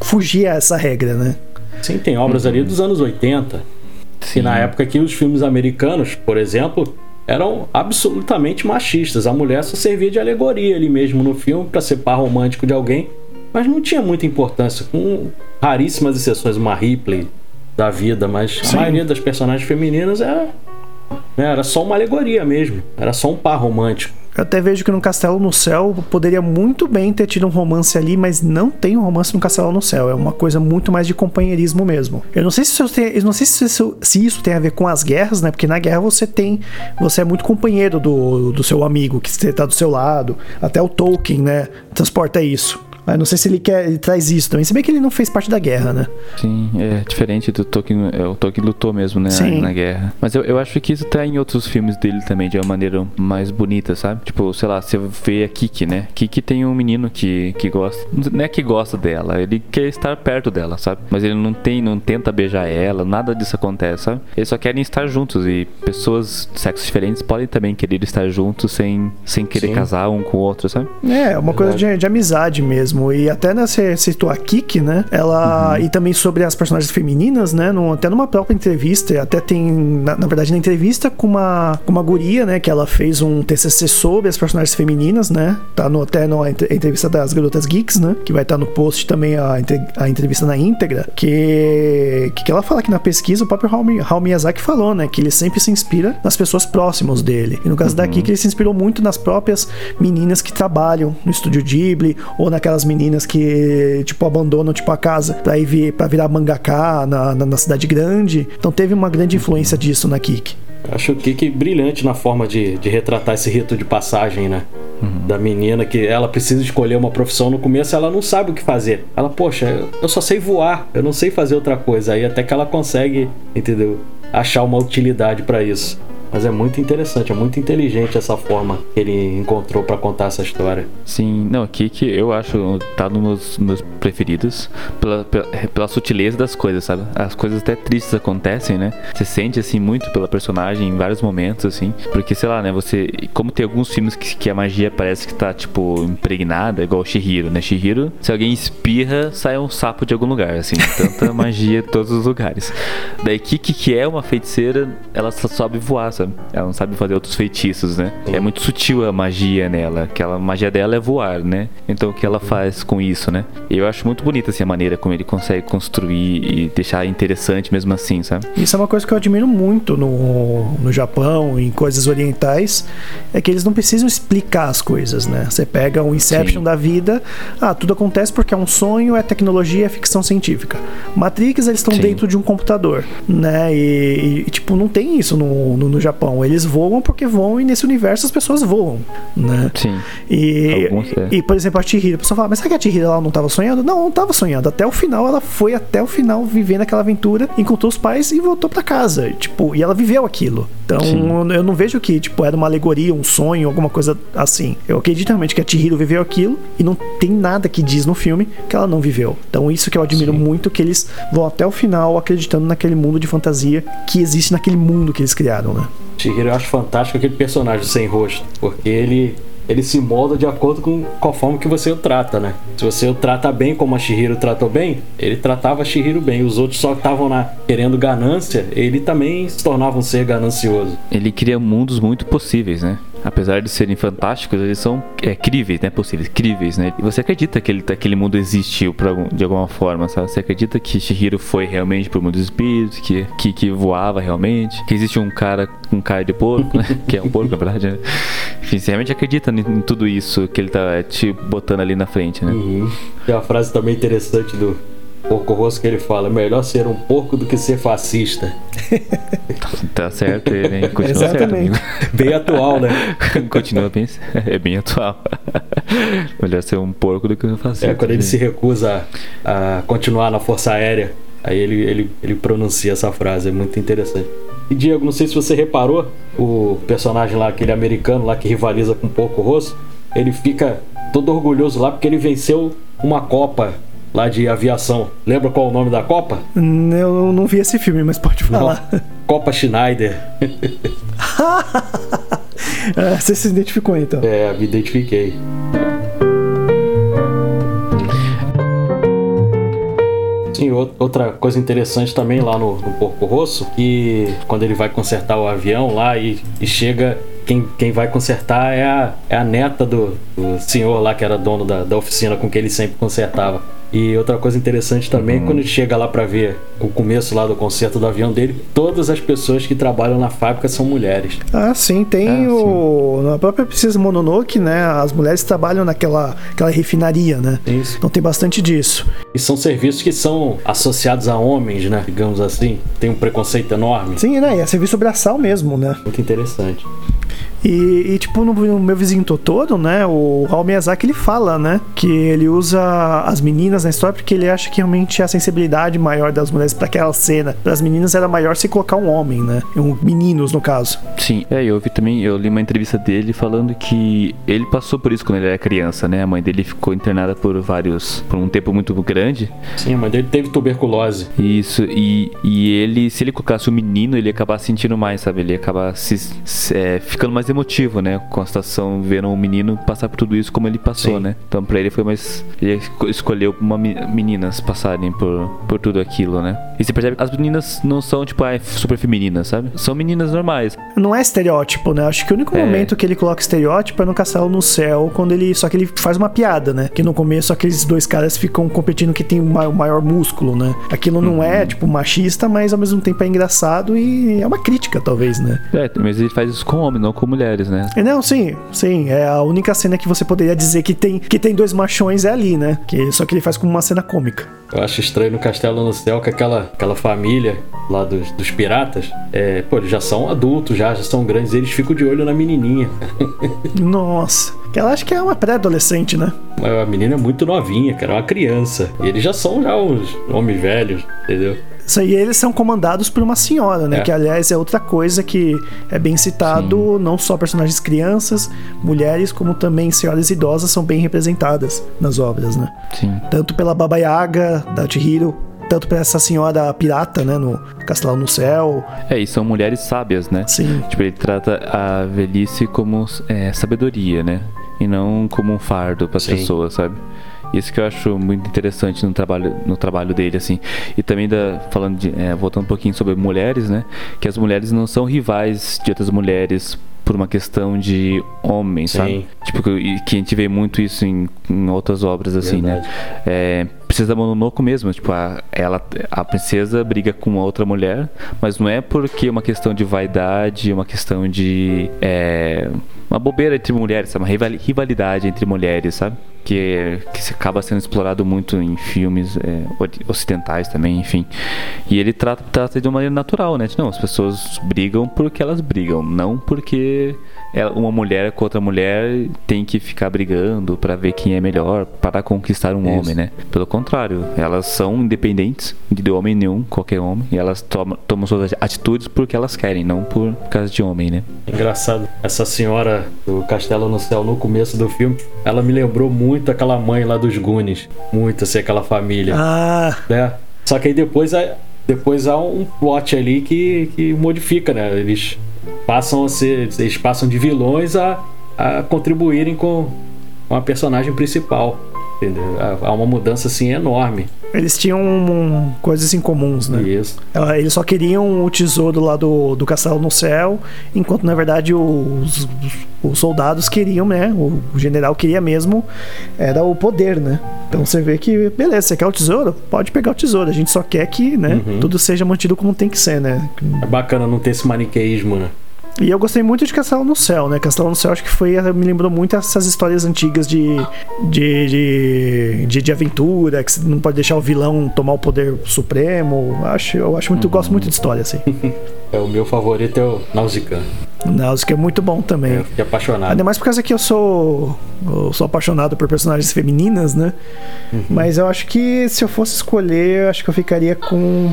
Speaker 4: Fugir a essa regra, né?
Speaker 3: Sim, tem obras ali dos anos 80.
Speaker 2: Sim.
Speaker 3: E na época que os filmes americanos, por exemplo, eram absolutamente machistas. A mulher só servia de alegoria ali mesmo no filme para ser par romântico de alguém, mas não tinha muita importância, com raríssimas exceções, uma Ripley da vida, mas
Speaker 4: Sim.
Speaker 3: a maioria das personagens femininas era, né, era só uma alegoria mesmo, era só um par romântico.
Speaker 4: Eu até vejo que no Castelo no Céu poderia muito bem ter tido um romance ali, mas não tem um romance no Castelo no Céu. É uma coisa muito mais de companheirismo mesmo. Eu não sei se isso tem, eu não sei se isso, se isso tem a ver com as guerras, né? Porque na guerra você tem, você é muito companheiro do, do seu amigo que está do seu lado. Até o Tolkien, né? Transporta isso. Mas não sei se ele quer, ele traz isso também. Se bem que ele não fez parte da guerra, né?
Speaker 2: Sim, é diferente do Tolkien. é, O Tolkien lutou mesmo, né?
Speaker 4: Sim.
Speaker 2: Na guerra. Mas eu, eu acho que isso tá em outros filmes dele também, de uma maneira mais bonita, sabe? Tipo, sei lá, você vê a Kiki, né? Kiki tem um menino que, que gosta. Não é que gosta dela, ele quer estar perto dela, sabe? Mas ele não tem, não tenta beijar ela, nada disso acontece, sabe? Eles só querem estar juntos e pessoas de sexos diferentes podem também querer estar juntos sem, sem querer
Speaker 3: Sim.
Speaker 2: casar um com o outro, sabe?
Speaker 4: É, é uma coisa de, de amizade mesmo. E até né, você citou a Kiki, né? Ela. E também sobre as personagens femininas, né? No, até numa própria entrevista, até tem. Na, na verdade, na entrevista com uma, com uma guria, né? Que ela fez um TCC sobre as personagens femininas, né? Tá no, até na entre- entrevista das Garotas Geeks, né? Que vai estar no post também a, a entrevista na íntegra. Que, que, que ela fala que na pesquisa o próprio Hayao Miyazaki falou, né? Que ele sempre se inspira nas pessoas próximas dele. E no caso da Kiki, ele se inspirou muito nas próprias meninas que trabalham no estúdio Ghibli ou naquelas meninas que, tipo, abandonam, tipo, a casa pra ir vir, pra virar mangaká na, na, na cidade grande. Então teve uma grande influência disso na Kiki.
Speaker 3: Acho o Kiki brilhante na forma de, de retratar esse rito de passagem, né? Da menina que ela precisa escolher uma profissão no começo, ela não sabe o que fazer. Ela, poxa, eu- eu só sei voar, eu não sei fazer outra coisa. Aí até que ela consegue, entendeu? Achar uma utilidade pra isso. Mas é muito interessante, é muito inteligente essa forma que ele encontrou pra contar essa história.
Speaker 2: Sim, não, Kiki eu acho tá nos meus, meus preferidos pela, pela, pela sutileza das coisas, sabe? As coisas até tristes acontecem, né? Você sente assim muito pela personagem em vários momentos, assim. Porque, sei lá, né? Você. Como tem alguns filmes que, que a magia parece que tá, tipo, impregnada, igual o Shihiro, né? Shihiro, se alguém espirra, sai um sapo de algum lugar, assim. Tanta magia em todos os lugares. Daí Kiki, que é uma feiticeira, ela só sobe voar, sabe? Ela não sabe fazer outros feitiços, né? É muito sutil a magia nela, que a magia dela é voar, né? Então o que ela faz com isso, né? Eu acho muito bonita assim a maneira como ele consegue construir e deixar interessante mesmo assim, sabe?
Speaker 4: Isso é uma coisa que eu admiro muito no, no Japão, em coisas orientais, é que eles não precisam explicar as coisas, né? Você pega um Inception
Speaker 2: Sim.
Speaker 4: da vida, ah, tudo acontece porque é um sonho, é tecnologia, é ficção científica. Matrix, eles estão dentro de um computador, né? E, e, tipo, não tem isso no, no, no Japão. Eles voam porque voam e nesse universo as pessoas voam, né?
Speaker 2: Sim.
Speaker 4: E,
Speaker 2: Alguns, é.
Speaker 4: e, por exemplo, a Chihiro, a pessoa fala, mas será que a Chihiro ela não estava sonhando? Não, não estava sonhando. Até o final, ela foi até o final vivendo aquela aventura, encontrou os pais e voltou para casa. Tipo, e ela viveu aquilo. Então,
Speaker 2: Sim.
Speaker 4: eu não vejo que, tipo, era uma alegoria, um sonho, alguma coisa assim. Eu acredito realmente que a Chihiro viveu aquilo e não tem nada que diz no filme que ela não viveu. Então, isso que eu admiro muito, que eles vão até o final acreditando naquele mundo de fantasia que existe naquele mundo que eles criaram, né?
Speaker 3: Chihiro eu acho fantástico aquele personagem sem rosto, porque ele ele se molda de acordo com qual forma que você o trata, né? Se você o trata bem como a Chihiro tratou bem, ele tratava a Chihiro bem. Os outros só estavam lá querendo ganância, ele também se tornava um ser ganancioso.
Speaker 2: Ele cria mundos muito possíveis, né? Apesar de serem fantásticos, eles são é, críveis, né? Possíveis, críveis, né? E você acredita que ele, aquele mundo existiu algum- de alguma forma, sabe? Você acredita que Shihiro foi realmente pro mundo dos espíritos, que, que, que voava realmente, que existe um cara com cara de porco, né? Que é um porco, na verdade, né? Enfim, você realmente acredita em, em tudo isso que ele tá te botando ali na frente, né?
Speaker 3: Tem uma frase também interessante do Porco Rosso que ele fala: melhor ser um porco do que ser fascista.
Speaker 2: Tá certo ele, hein? Continua certo,
Speaker 4: Exatamente.
Speaker 2: amigo.
Speaker 3: Bem atual, né?
Speaker 2: Continua bem. É bem atual. Melhor ser um porco do que um fascista.
Speaker 3: É quando ele se recusa a, a continuar na Força Aérea. Aí ele, ele, ele pronuncia essa frase, é muito interessante. E Diego, não sei se você reparou, o personagem lá, aquele americano lá que rivaliza com o Porco Rosso, ele fica todo orgulhoso lá porque ele venceu uma Copa lá de aviação. Lembra qual é o nome da Copa?
Speaker 4: Eu não vi esse filme, mas pode falar.
Speaker 3: Copa Schneider.
Speaker 4: Ah, Você se identificou então.
Speaker 3: É, me identifiquei. Sim, ou- outra coisa interessante também lá no, no Porco Rosso, que quando ele vai consertar o avião lá e, e chega, quem, quem vai consertar é a, é a neta do, do senhor lá que era dono da, da oficina com que ele sempre consertava. E outra coisa interessante também, quando ele chega lá pra ver o começo lá do conserto do avião dele, todas as pessoas que trabalham na fábrica são mulheres.
Speaker 4: Ah, sim, tem
Speaker 2: Ah,
Speaker 4: o. Na própria Princesa Mononoke, né? As mulheres trabalham naquela aquela refinaria, né?
Speaker 3: Isso.
Speaker 4: Então tem bastante disso.
Speaker 3: E são serviços que são associados a homens, né? Digamos assim. Tem um preconceito enorme.
Speaker 4: Sim, né? E é serviço braçal mesmo, né?
Speaker 3: Muito interessante.
Speaker 4: E, e, tipo, no, no meu vizinho Totoro, né? O Hayao Miyazaki, ele fala, né? Que ele usa as meninas na história porque ele acha que realmente a sensibilidade maior das mulheres pra aquela cena, das meninas, era maior se colocar um homem, né? Um, meninos, no caso.
Speaker 2: Sim, é, eu vi também, eu li uma entrevista dele falando que ele passou por isso quando ele era criança, né? A mãe dele ficou internada por vários, por um tempo muito grande.
Speaker 3: Sim, a mãe dele teve tuberculose.
Speaker 2: Isso, e, e ele, se ele colocasse o menino, ele ia acabar sentindo mais, sabe? Ele ia acabar se, se- é, ficando mais emotivo, né? Com a situação, vendo o menino passar por tudo isso como ele passou,
Speaker 3: Sim.
Speaker 2: né? Então pra ele foi mais. Ele esco- escolheu uma, me- meninas passarem por, por tudo aquilo, né? E você percebe que as meninas não são, tipo, ah, super femininas, sabe? São meninas normais.
Speaker 4: Não é estereótipo, né? Acho que o único
Speaker 2: É.
Speaker 4: momento que ele coloca estereótipo é no Castelo no Céu, quando ele. Só que ele faz uma piada, né? Que no começo aqueles dois caras ficam competindo que tem o ma- o maior músculo, né? Aquilo não é, tipo, machista, mas ao mesmo tempo é engraçado e é uma crítica, talvez, né?
Speaker 2: É, mas ele faz isso com homens, não com mulheres, né?
Speaker 4: É, Não, sim, sim. É a única cena que você poderia dizer que tem, que tem dois machões é ali, né? Que, só que ele faz como uma cena cômica.
Speaker 3: Eu acho estranho no Castelo no Céu que aquela, aquela família lá dos, dos piratas, é, pô, eles já são adultos, já, já são grandes, e eles ficam de olho na menininha.
Speaker 4: Nossa. Que ela acho que é uma pré-adolescente, né?
Speaker 3: Mas A menina é muito novinha, cara, é uma criança. E eles já são já uns homens velhos, entendeu?
Speaker 4: Isso aí eles são comandados por uma senhora, né?
Speaker 3: É.
Speaker 4: Que aliás é outra coisa que é bem citado, não só personagens crianças, mulheres, como também senhoras idosas são bem representadas nas obras, né?
Speaker 2: Sim.
Speaker 4: Tanto pela Baba Yaga, da Chihiro, tanto por essa senhora pirata, né? No Castelo no Céu.
Speaker 2: É, e são mulheres sábias, né?
Speaker 4: Sim.
Speaker 2: Tipo, ele trata a velhice como é, sabedoria, né? E não como um fardo para as
Speaker 3: Sim.
Speaker 2: pessoas, sabe? Isso que eu acho muito interessante no trabalho, no trabalho dele, assim. E também da, falando de, é, voltando um pouquinho sobre mulheres, né? Que as mulheres não são rivais de outras mulheres por uma questão de homem,
Speaker 3: Sim.
Speaker 2: sabe? Tipo, que, que a gente vê muito isso em, em outras obras, assim,
Speaker 3: Verdade.
Speaker 2: né? É, Princesa Mononoke mesmo, tipo, a, ela, a princesa briga com uma outra mulher, mas não é porque é uma questão de vaidade, uma questão de. É, uma bobeira entre mulheres, sabe? Uma rivali- rivalidade entre mulheres, sabe? Que, que se acaba sendo explorado muito em filmes é, ocidentais também, enfim. E ele trata, trata de uma maneira natural, né? Não, as pessoas brigam porque elas brigam, não porque uma mulher com outra mulher tem que ficar brigando pra ver quem é melhor para conquistar um
Speaker 3: Isso.
Speaker 2: homem, né? Pelo contrário, elas são independentes de homem nenhum, qualquer homem, e elas tomam, tomam suas atitudes porque elas querem, não por causa de homem, né?
Speaker 3: Engraçado. Essa senhora do Castelo no Céu no começo do filme, ela me lembrou muito aquela mãe lá dos Goonies. Muito assim, aquela família.
Speaker 4: Ah,
Speaker 3: né? Só que aí depois, há- depois há um plot ali que, que modifica, né? Eles passam a ser. Eles passam de vilões a, a contribuírem com, com a personagem principal. Há uma mudança assim enorme.
Speaker 4: eles tinham um- coisas em comuns, né?
Speaker 3: Isso.
Speaker 4: Eles só queriam o tesouro lá do, do castelo no céu, enquanto na verdade os, os soldados queriam, né? O, o general queria mesmo, era o poder, né? Então você vê que, beleza, você quer o tesouro? Pode pegar o tesouro. A gente só quer que, né? Tudo seja mantido como tem que ser, né?
Speaker 3: É bacana não ter esse maniqueísmo, né?
Speaker 4: E eu gostei muito de Castelo no Céu, né? Castelo no Céu acho que foi. Me lembrou muito essas histórias antigas de. de, de, de, de aventura, que você não pode deixar o vilão tomar o poder supremo. Acho, eu acho muito, gosto muito de história, assim.
Speaker 3: É, o meu favorito é o Nausicaa.
Speaker 4: Que é muito bom também.
Speaker 3: Eu fiquei apaixonado.
Speaker 4: Ainda mais por causa que eu sou. Eu sou apaixonado por personagens femininas, né? Mas eu acho que se eu fosse escolher, eu acho que eu ficaria com.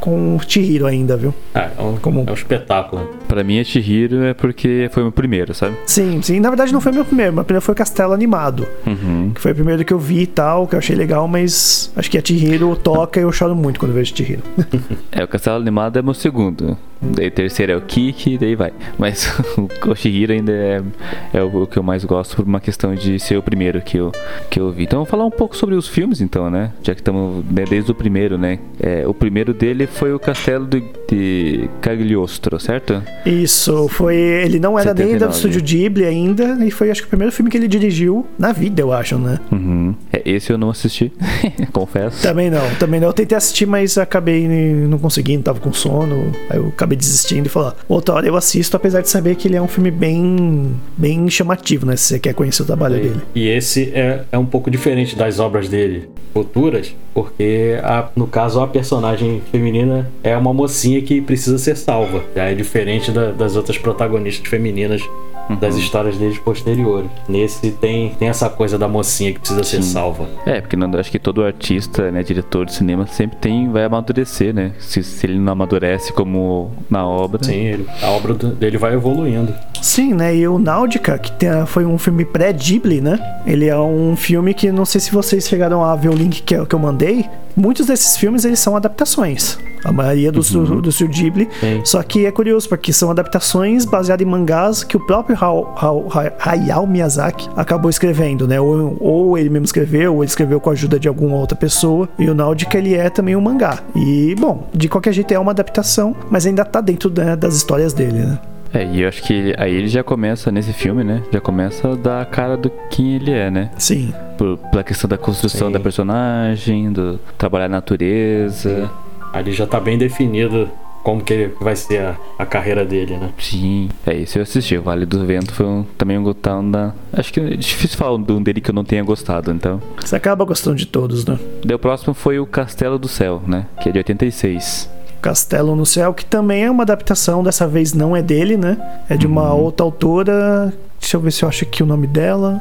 Speaker 4: Com Chihiro ainda, viu?
Speaker 3: Ah, é, um,
Speaker 4: Como-
Speaker 3: é um espetáculo.
Speaker 2: Pra mim, a Chihiro é porque foi o meu primeiro, sabe?
Speaker 4: Sim, sim. Na verdade não foi meu primeiro, meu primeiro foi Castelo Animado.
Speaker 2: Uhum.
Speaker 4: Que foi o primeiro que eu vi e tal, que eu achei legal, mas acho que a Chihiro toca e eu choro muito quando vejo Chihiro.
Speaker 2: É, o Castelo Animado é meu segundo. Daí terceiro é o Kiki, daí vai. Mas o Shihiro ainda é, é o, o que eu mais gosto por uma questão de ser o primeiro que eu, que eu vi. Então vamos falar um pouco sobre os filmes, então, né? Já que estamos né, desde o primeiro, né? É, o primeiro dele foi o Castelo de, de Cagliostro, certo?
Speaker 4: Isso, foi. Ele não era nem da
Speaker 2: 79.
Speaker 4: Estúdio Ghibli ainda, e foi acho que o primeiro filme que ele dirigiu na vida, eu acho, né?
Speaker 2: Uhum. É, esse eu não assisti, confesso.
Speaker 4: Também não, também não. Eu tentei assistir, mas acabei não conseguindo, tava com sono. Aí eu acabei desistindo e falar, outra hora eu assisto, apesar de saber que ele é um filme bem, bem chamativo, né? Se você quer conhecer o trabalho dele.
Speaker 3: E esse é, é um pouco diferente das obras dele futuras, porque a- no caso a personagem feminina é uma mocinha que precisa ser salva. Já é diferente da- das outras protagonistas femininas das histórias deles posteriores. Nesse tem, tem essa coisa da mocinha que precisa ser
Speaker 2: Sim.
Speaker 3: salva.
Speaker 2: É, porque não, acho que todo artista, né, diretor de cinema, sempre tem, vai amadurecer, né? Se, se ele não amadurece como na obra.
Speaker 3: Sim, ele- a obra dele vai evoluindo.
Speaker 4: Sim, né? E o Náudica, que tem- foi um filme pré-Ghibli, né? Ele é um filme que não sei se vocês chegaram a ver o link que, eu- que eu mandei. Muitos desses filmes eles são adaptações. A maioria do, do, do Studio Ghibli.
Speaker 3: Sim.
Speaker 4: Só que é curioso, porque são adaptações baseadas em mangás que o próprio Hao- Hao- Ha- Hayao Miyazaki acabou escrevendo, né? Ou, ou ele mesmo escreveu, ou ele escreveu com a ajuda de alguma outra pessoa. E o Náudica, ele é também um mangá. E, bom, de qualquer jeito é uma adaptação, mas ainda tá dentro né, das histórias dele, né?
Speaker 2: É, e eu acho que ele- aí ele já começa nesse filme, né? Já começa a dar a cara do quem ele é, né?
Speaker 4: Sim.
Speaker 2: Por, pela questão da construção
Speaker 3: Sim.
Speaker 2: da personagem, do trabalhar a natureza.
Speaker 3: Ali já tá bem definido como que vai ser a, a carreira dele, né?
Speaker 2: Sim, é isso eu assisti. O Vale do Vento foi um, também um gostão da. Acho que é difícil falar de um dele que eu não tenha gostado, então.
Speaker 4: Você acaba gostando de todos, né?
Speaker 2: Daí o próximo foi o Castelo do Céu, né? Que é de 86.
Speaker 4: Castelo no Céu, que também é uma adaptação, dessa vez não é dele, né? É de uma outra autora. Deixa eu ver se eu acho aqui o nome dela.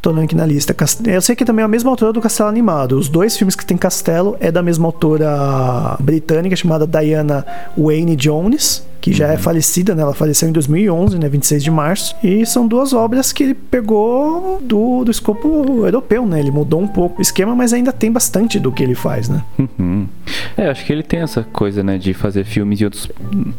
Speaker 4: Tô olhando aqui na lista. Eu sei que também é a mesma autora do Castelo Animado. Os dois filmes que tem Castelo é da mesma autora britânica chamada Diana Wayne Jones. Que já é falecida, né? Ela faleceu em 2011, né? 26 de março. E são duas obras que ele pegou do, do escopo europeu, né? Ele mudou um pouco o esquema, mas ainda tem bastante do que ele faz, né?
Speaker 2: Uhum. É, acho que ele tem essa coisa, né, de fazer filmes e outros.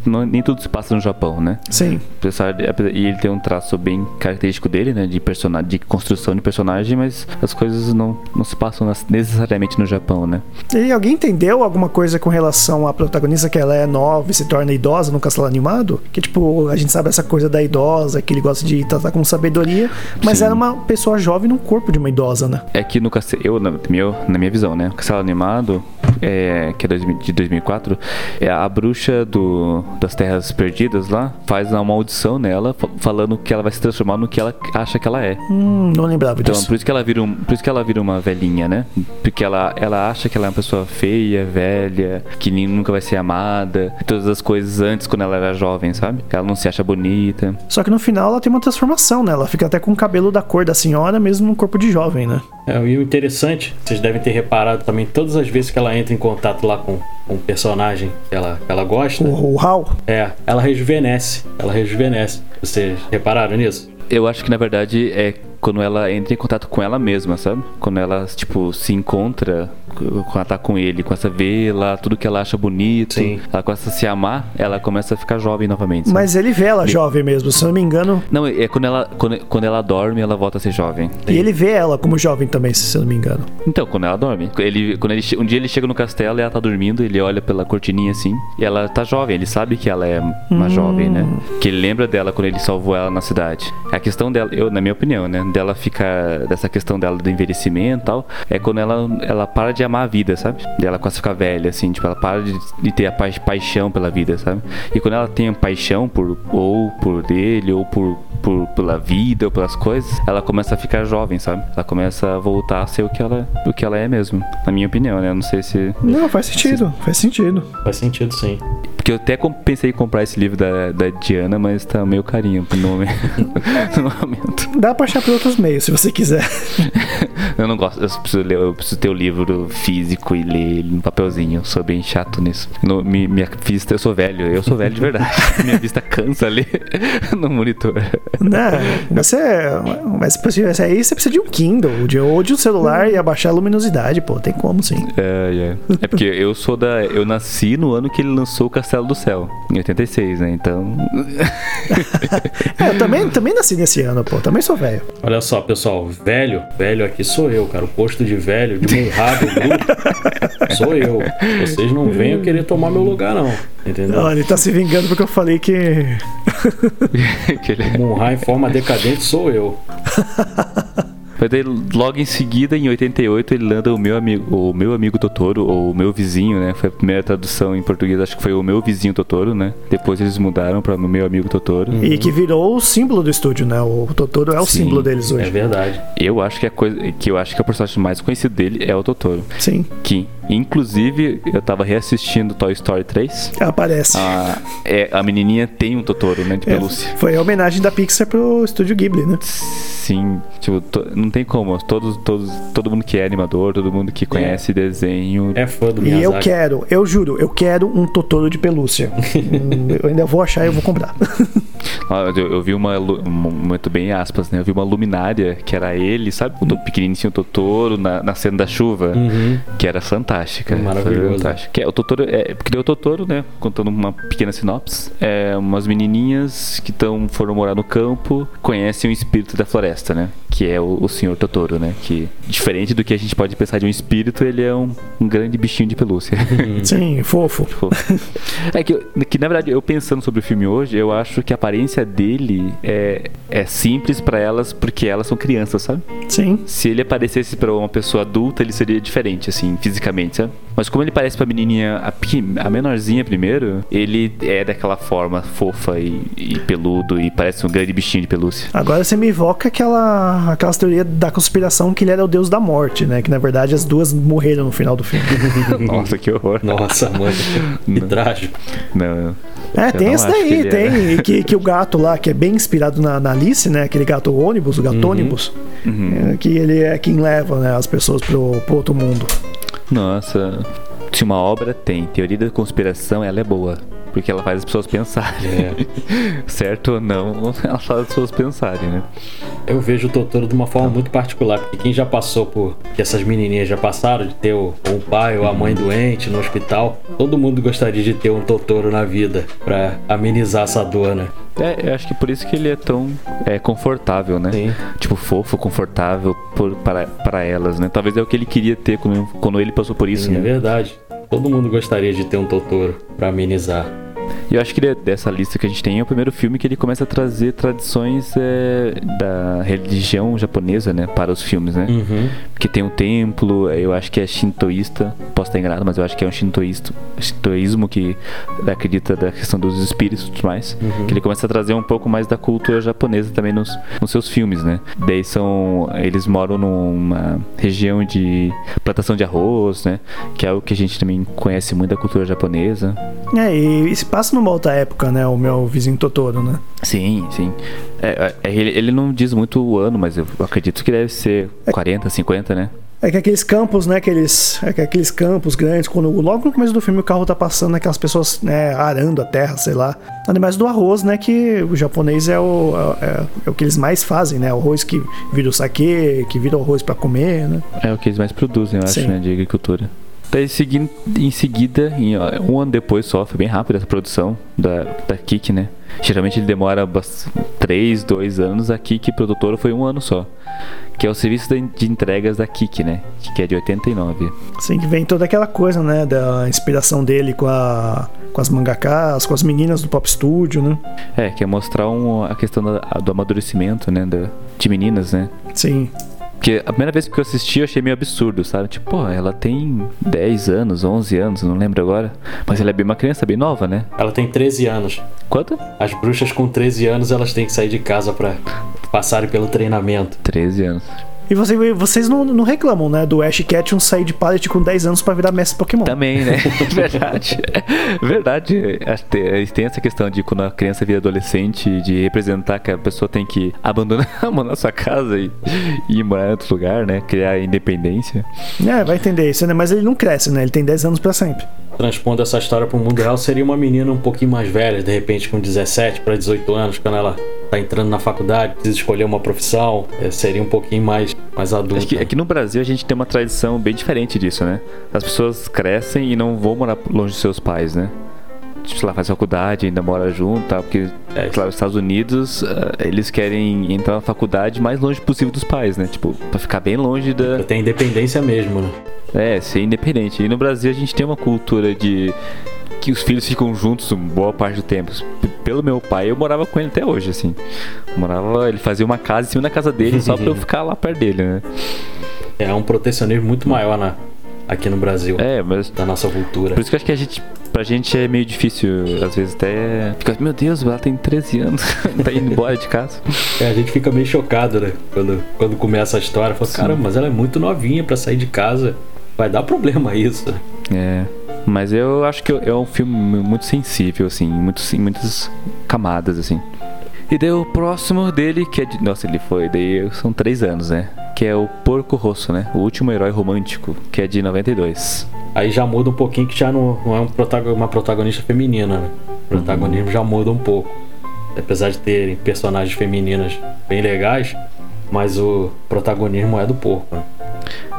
Speaker 2: Não, nem tudo se passa no Japão, né?
Speaker 4: Sim.
Speaker 2: Apesar de, e ele tem um traço bem característico dele, né? De personagem, de construção de personagem, mas as coisas não, não se passam necessariamente no Japão, né?
Speaker 4: E alguém entendeu alguma coisa com relação à protagonista que ela é nova e se torna idosa no castelo animado? Que tipo, a gente sabe essa coisa da idosa, que ele gosta de tratar com sabedoria, mas
Speaker 2: Sim.
Speaker 4: era uma pessoa jovem num corpo de uma idosa, né?
Speaker 2: É que no castelo, eu, na, meu, na minha visão, né? Castelo animado, é, que é 2000 de 2004, é a bruxa do, das terras perdidas lá faz uma maldição nela, fa- falando que ela vai se transformar no que ela acha que ela é.
Speaker 4: Hum, não lembrava
Speaker 2: Então,
Speaker 4: disso.
Speaker 2: por isso que ela vira um, por isso que ela vira uma velhinha, né? Porque ela, ela acha que ela é uma pessoa feia, velha, que nunca vai ser amada, todas as coisas antes quando ela era jovem, sabe? Ela não se acha bonita.
Speaker 4: Só que no final ela tem uma transformação, né? Ela fica até com o cabelo da cor da senhora, mesmo no corpo de jovem, né?
Speaker 3: É, e o interessante, vocês devem ter reparado também, todas as vezes que ela entra em contato lá com, com um personagem que ela, que ela gosta,
Speaker 4: O, o Hal.
Speaker 3: é, ela rejuvenesce. Ela rejuvenesce. Vocês repararam nisso?
Speaker 2: Eu acho que na verdade é quando ela entra em contato com ela mesma, sabe? Quando ela, tipo, se encontra, ela tá com ele, começa a ver lá tudo que ela acha bonito,
Speaker 3: Sim.
Speaker 2: ela começa a se amar, ela começa a ficar jovem novamente. sabe?
Speaker 4: Mas ele vê ela jovem mesmo, se eu não me engano.
Speaker 2: Não, é quando ela, quando, quando ela dorme, ela volta a ser jovem.
Speaker 4: E ele vê ela como jovem também, se eu não me engano.
Speaker 2: Então, quando ela dorme. Ele, quando ele, um dia ele chega no castelo e ela tá dormindo, ele olha pela cortininha assim, e ela tá jovem, ele sabe que ela é uma jovem, né? Que ele lembra dela quando ele salvou ela na cidade. A questão dela, eu, na minha opinião, né? Dela ficar. Dessa questão dela do envelhecimento e tal, é quando ela, ela para de amar a vida, sabe? E ela começa a ficar velha, assim, tipo, ela para de, de ter a pa- paixão pela vida, sabe? E quando ela tem paixão por ou por ele, ou por, por pela vida, ou pelas coisas, ela começa a ficar jovem, sabe? Ela começa a voltar a ser o que ela, o que ela é mesmo. Na minha opinião, né? Eu não sei se.
Speaker 4: Não, faz sentido, faz sentido.
Speaker 3: Faz sentido sim.
Speaker 2: Porque eu até pensei em comprar esse livro da, da Diana, mas tá meio carinho no momento. no momento.
Speaker 4: Dá pra achar por outros meios, se você quiser.
Speaker 2: Eu não gosto, eu preciso, ler, eu preciso ter o livro físico e ler ele no papelzinho. Eu sou bem chato nisso. No- mi- minha vista, eu sou velho, eu sou velho de verdade. minha vista cansa ler no monitor.
Speaker 4: Não, você. Mas pra isso aí você precisa de um Kindle, de, ou de um celular e abaixar a luminosidade, pô. Tem como sim.
Speaker 2: É, é. É porque eu sou da. Eu nasci no ano que ele lançou o Castelo do Céu, em 86, né? Então.
Speaker 4: É, eu também, também nasci nesse ano, pô. Também sou velho.
Speaker 3: Olha só, pessoal, velho, velho aqui sou eu, cara. O posto de velho, de Murrado, sou eu. Vocês não venham querer tomar meu lugar, não. Entendeu?
Speaker 4: Olha, ele tá se vingando porque eu falei que.
Speaker 2: que ele...
Speaker 3: Murrar em forma decadente sou eu.
Speaker 2: Mas daí, logo em seguida, em 88, ele lança o meu amigo, o meu amigo Totoro, ou o meu vizinho, né? Foi a primeira tradução em português, acho que foi o meu vizinho Totoro, né? Depois eles mudaram para o meu amigo Totoro.
Speaker 4: E que virou o símbolo do estúdio, né? O Totoro é o
Speaker 2: Sim,
Speaker 4: símbolo deles
Speaker 3: É
Speaker 4: hoje.
Speaker 3: verdade.
Speaker 2: Eu acho que a coisa que eu acho que o personagem mais conhecido dele é o Totoro.
Speaker 4: Sim,
Speaker 2: Que, inclusive, eu tava reassistindo Toy Story 3.
Speaker 4: aparece.
Speaker 2: A, é, a menininha tem um Totoro, né? De
Speaker 4: É,
Speaker 2: pelúcia.
Speaker 4: foi a homenagem da Pixar pro estúdio Ghibli, né?
Speaker 2: Sim, tipo, to- não tem como. Todos, todos, todo mundo que é animador, todo mundo que conhece desenho.
Speaker 3: É fã do
Speaker 4: E
Speaker 3: Miyazaki.
Speaker 4: eu quero, eu juro, eu quero um Totoro de pelúcia. Hum, eu ainda vou achar e eu vou comprar.
Speaker 2: Ó, Eu, eu vi uma, um momento bem aspas, né? Eu vi uma luminária que era ele, sabe? O to- pequenininho Totoro na, na cena da chuva,
Speaker 3: Uhum.
Speaker 2: que era fantástica.
Speaker 3: Maravilhoso.
Speaker 2: Fantástica. Que é, o Totoro, é, porque daí o Totoro, né? Contando uma pequena sinopse, é umas menininhas que tão, foram morar no campo, conhecem o espírito da floresta, né? Que é o, o senhor Totoro, né? Que, diferente do que a gente pode pensar de um espírito, ele é um, um grande bichinho de pelúcia.
Speaker 4: Sim, fofo.
Speaker 2: Pô. É que, que, na verdade, eu pensando sobre o filme hoje, eu acho que a aparência dele é, é simples pra elas porque elas são crianças, sabe?
Speaker 4: Sim.
Speaker 2: Se ele aparecesse pra uma pessoa adulta, ele seria diferente, assim, fisicamente, sabe? Mas como ele parece pra menininha, a, a menorzinha primeiro, ele é daquela forma fofa e, e peludo e parece um grande bichinho de pelúcia.
Speaker 4: Agora você me evoca aquela, aquelas teorias da conspiração que ele era o deus da morte, né? Que na verdade as duas morreram no final do filme.
Speaker 2: Nossa, que horror.
Speaker 3: Nossa, mano. Que trágico.
Speaker 2: Não.
Speaker 4: É,
Speaker 2: Eu
Speaker 4: tem esse
Speaker 2: que
Speaker 4: daí,
Speaker 2: ele
Speaker 4: tem. Que, que o gato lá, que é bem inspirado na, na Alice, né? Aquele gato ônibus, o gato ônibus. é, que ele é quem leva né, as pessoas pro, pro outro mundo.
Speaker 2: Nossa. Se uma obra tem teoria da conspiração, ela é boa. Porque ela faz as pessoas pensarem.
Speaker 3: É.
Speaker 2: certo ou não, ela faz as pessoas pensarem, né?
Speaker 3: Eu vejo o Totoro de uma forma muito particular, porque quem já passou por. que essas menininhas já passaram, de ter o, o pai ou a mãe doente no hospital, todo mundo gostaria de ter um Totoro na vida pra amenizar essa dor, né?
Speaker 2: É, eu acho que por isso que ele é tão é, confortável, né?
Speaker 3: Sim.
Speaker 2: Tipo, fofo, confortável por, para, para elas, né? Talvez é o que ele queria ter quando, quando ele passou por isso,
Speaker 3: Sim, é
Speaker 2: né?
Speaker 3: verdade. Todo mundo gostaria de ter um Totoro pra amenizar.
Speaker 2: E eu acho que ele dessa lista que a gente tem é o primeiro filme que ele começa a trazer tradições é, da religião japonesa, né? Para os filmes, né?
Speaker 3: Uhum.
Speaker 2: Que tem um templo, eu acho que é shintoísta, posso estar enganado, mas eu acho que é um shintoísta, shintoísmo que acredita da questão dos espíritos e tudo mais. Que ele começa a trazer um pouco mais da cultura japonesa também nos, nos seus filmes, né? Daí são. Eles moram numa região de plantação de arroz, né? Que é algo que a gente também conhece muito da cultura japonesa.
Speaker 4: É, e, e se passa numa outra época, né? O meu vizinho Totoro, né?
Speaker 2: Sim, sim. É, é, ele, ele não diz muito o ano, mas eu acredito que deve ser 40, 50, né?
Speaker 4: É que aqueles campos, né? Aqueles, é que aqueles campos grandes, quando logo no começo do filme o carro tá passando, aquelas pessoas né, arando a terra, sei lá. Animais do arroz, né? Que o japonês é o, é, é o que eles mais fazem, né? O arroz que vira o saquê, que vira o arroz pra comer, né?
Speaker 2: É o que eles mais produzem, eu acho,
Speaker 4: Sim.
Speaker 2: né? De agricultura. Daí segui- em seguida, em, ó, um ano depois só, foi bem rápido essa produção da, da Kik, né? Geralmente ele demora bas- três, dois anos, a Kik produtora foi um ano só. Que é o serviço de entregas da Kik, né? Que é de 89.
Speaker 4: Assim que vem toda aquela coisa, né? Da inspiração dele com, a, com as mangakas, com as meninas do Pop Studio, né?
Speaker 2: É, que é mostrar um, a questão da- do amadurecimento, né? Da, de meninas, né?
Speaker 4: Sim.
Speaker 2: Porque a primeira vez que eu assisti eu achei meio absurdo, sabe? Tipo, pô, ela tem 10 anos, 11 anos, não lembro agora. Mas ela é bem uma criança, bem nova, né?
Speaker 3: Ela tem 13 anos.
Speaker 2: Quanto?
Speaker 3: As bruxas com 13 anos, elas têm que sair de casa pra passarem pelo treinamento.
Speaker 2: 13 anos.
Speaker 4: E você- vocês não, não reclamam, né? Do Ash Ketchum sair de pallet com 10 anos pra virar mestre Pokémon.
Speaker 2: Também, né? Verdade. Verdade. Acho que tem- essa questão de quando a criança vira adolescente, de representar que a pessoa tem que abandonar a sua casa e, e ir morar em outro lugar, né? Criar independência.
Speaker 4: É, vai entender isso, né? Mas ele não cresce, né? Ele tem 10 anos pra sempre.
Speaker 3: Transpondo essa história pro mundo real, seria uma menina um pouquinho mais velha, de repente com 17 para 18 anos, quando ela tá entrando na faculdade, precisa escolher uma profissão, é, seria um pouquinho mais, mais adulta.
Speaker 2: Acho que aqui no Brasil a gente tem uma tradição bem diferente disso, né? As pessoas crescem e não vão morar longe dos seus pais, né? Tipo, sei lá, faz faculdade, ainda mora junto, tá? Porque,
Speaker 3: É,
Speaker 2: claro, os Estados Unidos, ah, eles querem entrar na faculdade mais longe possível dos pais, né? Tipo, pra ficar bem longe da,
Speaker 3: Tem independência mesmo, né?
Speaker 2: É, ser independente. E no Brasil a gente tem uma cultura de que os filhos ficam juntos boa parte do tempo. Pelo meu pai, eu morava com ele até hoje, assim. Morava, ele fazia uma casa em cima da casa dele só pra eu ficar lá perto dele, né?
Speaker 3: É um protecionismo muito maior na, aqui no Brasil,
Speaker 2: É, mas
Speaker 3: da nossa cultura.
Speaker 2: por isso que eu acho que a gente pra gente é meio difícil, às vezes até fica, meu Deus, ela tem 13 anos, tá indo embora de casa.
Speaker 3: É, a gente fica meio chocado, né? Quando, quando começa a história, fala, caramba, mas ela é muito novinha pra sair de casa. Vai dar problema isso.
Speaker 2: É. Mas eu acho que é um filme muito sensível, assim, muito, em muitas camadas, assim. E daí o próximo dele, que é de. Nossa, ele foi, daí são três anos, né? Que é o Porco Rosso, né? O último herói romântico, que é de 92.
Speaker 3: Aí já muda um pouquinho que já não, não é um uma protagonista feminina, né? O protagonismo já muda um pouco. Apesar de terem personagens femininas bem legais, mas o protagonismo é do porco, né?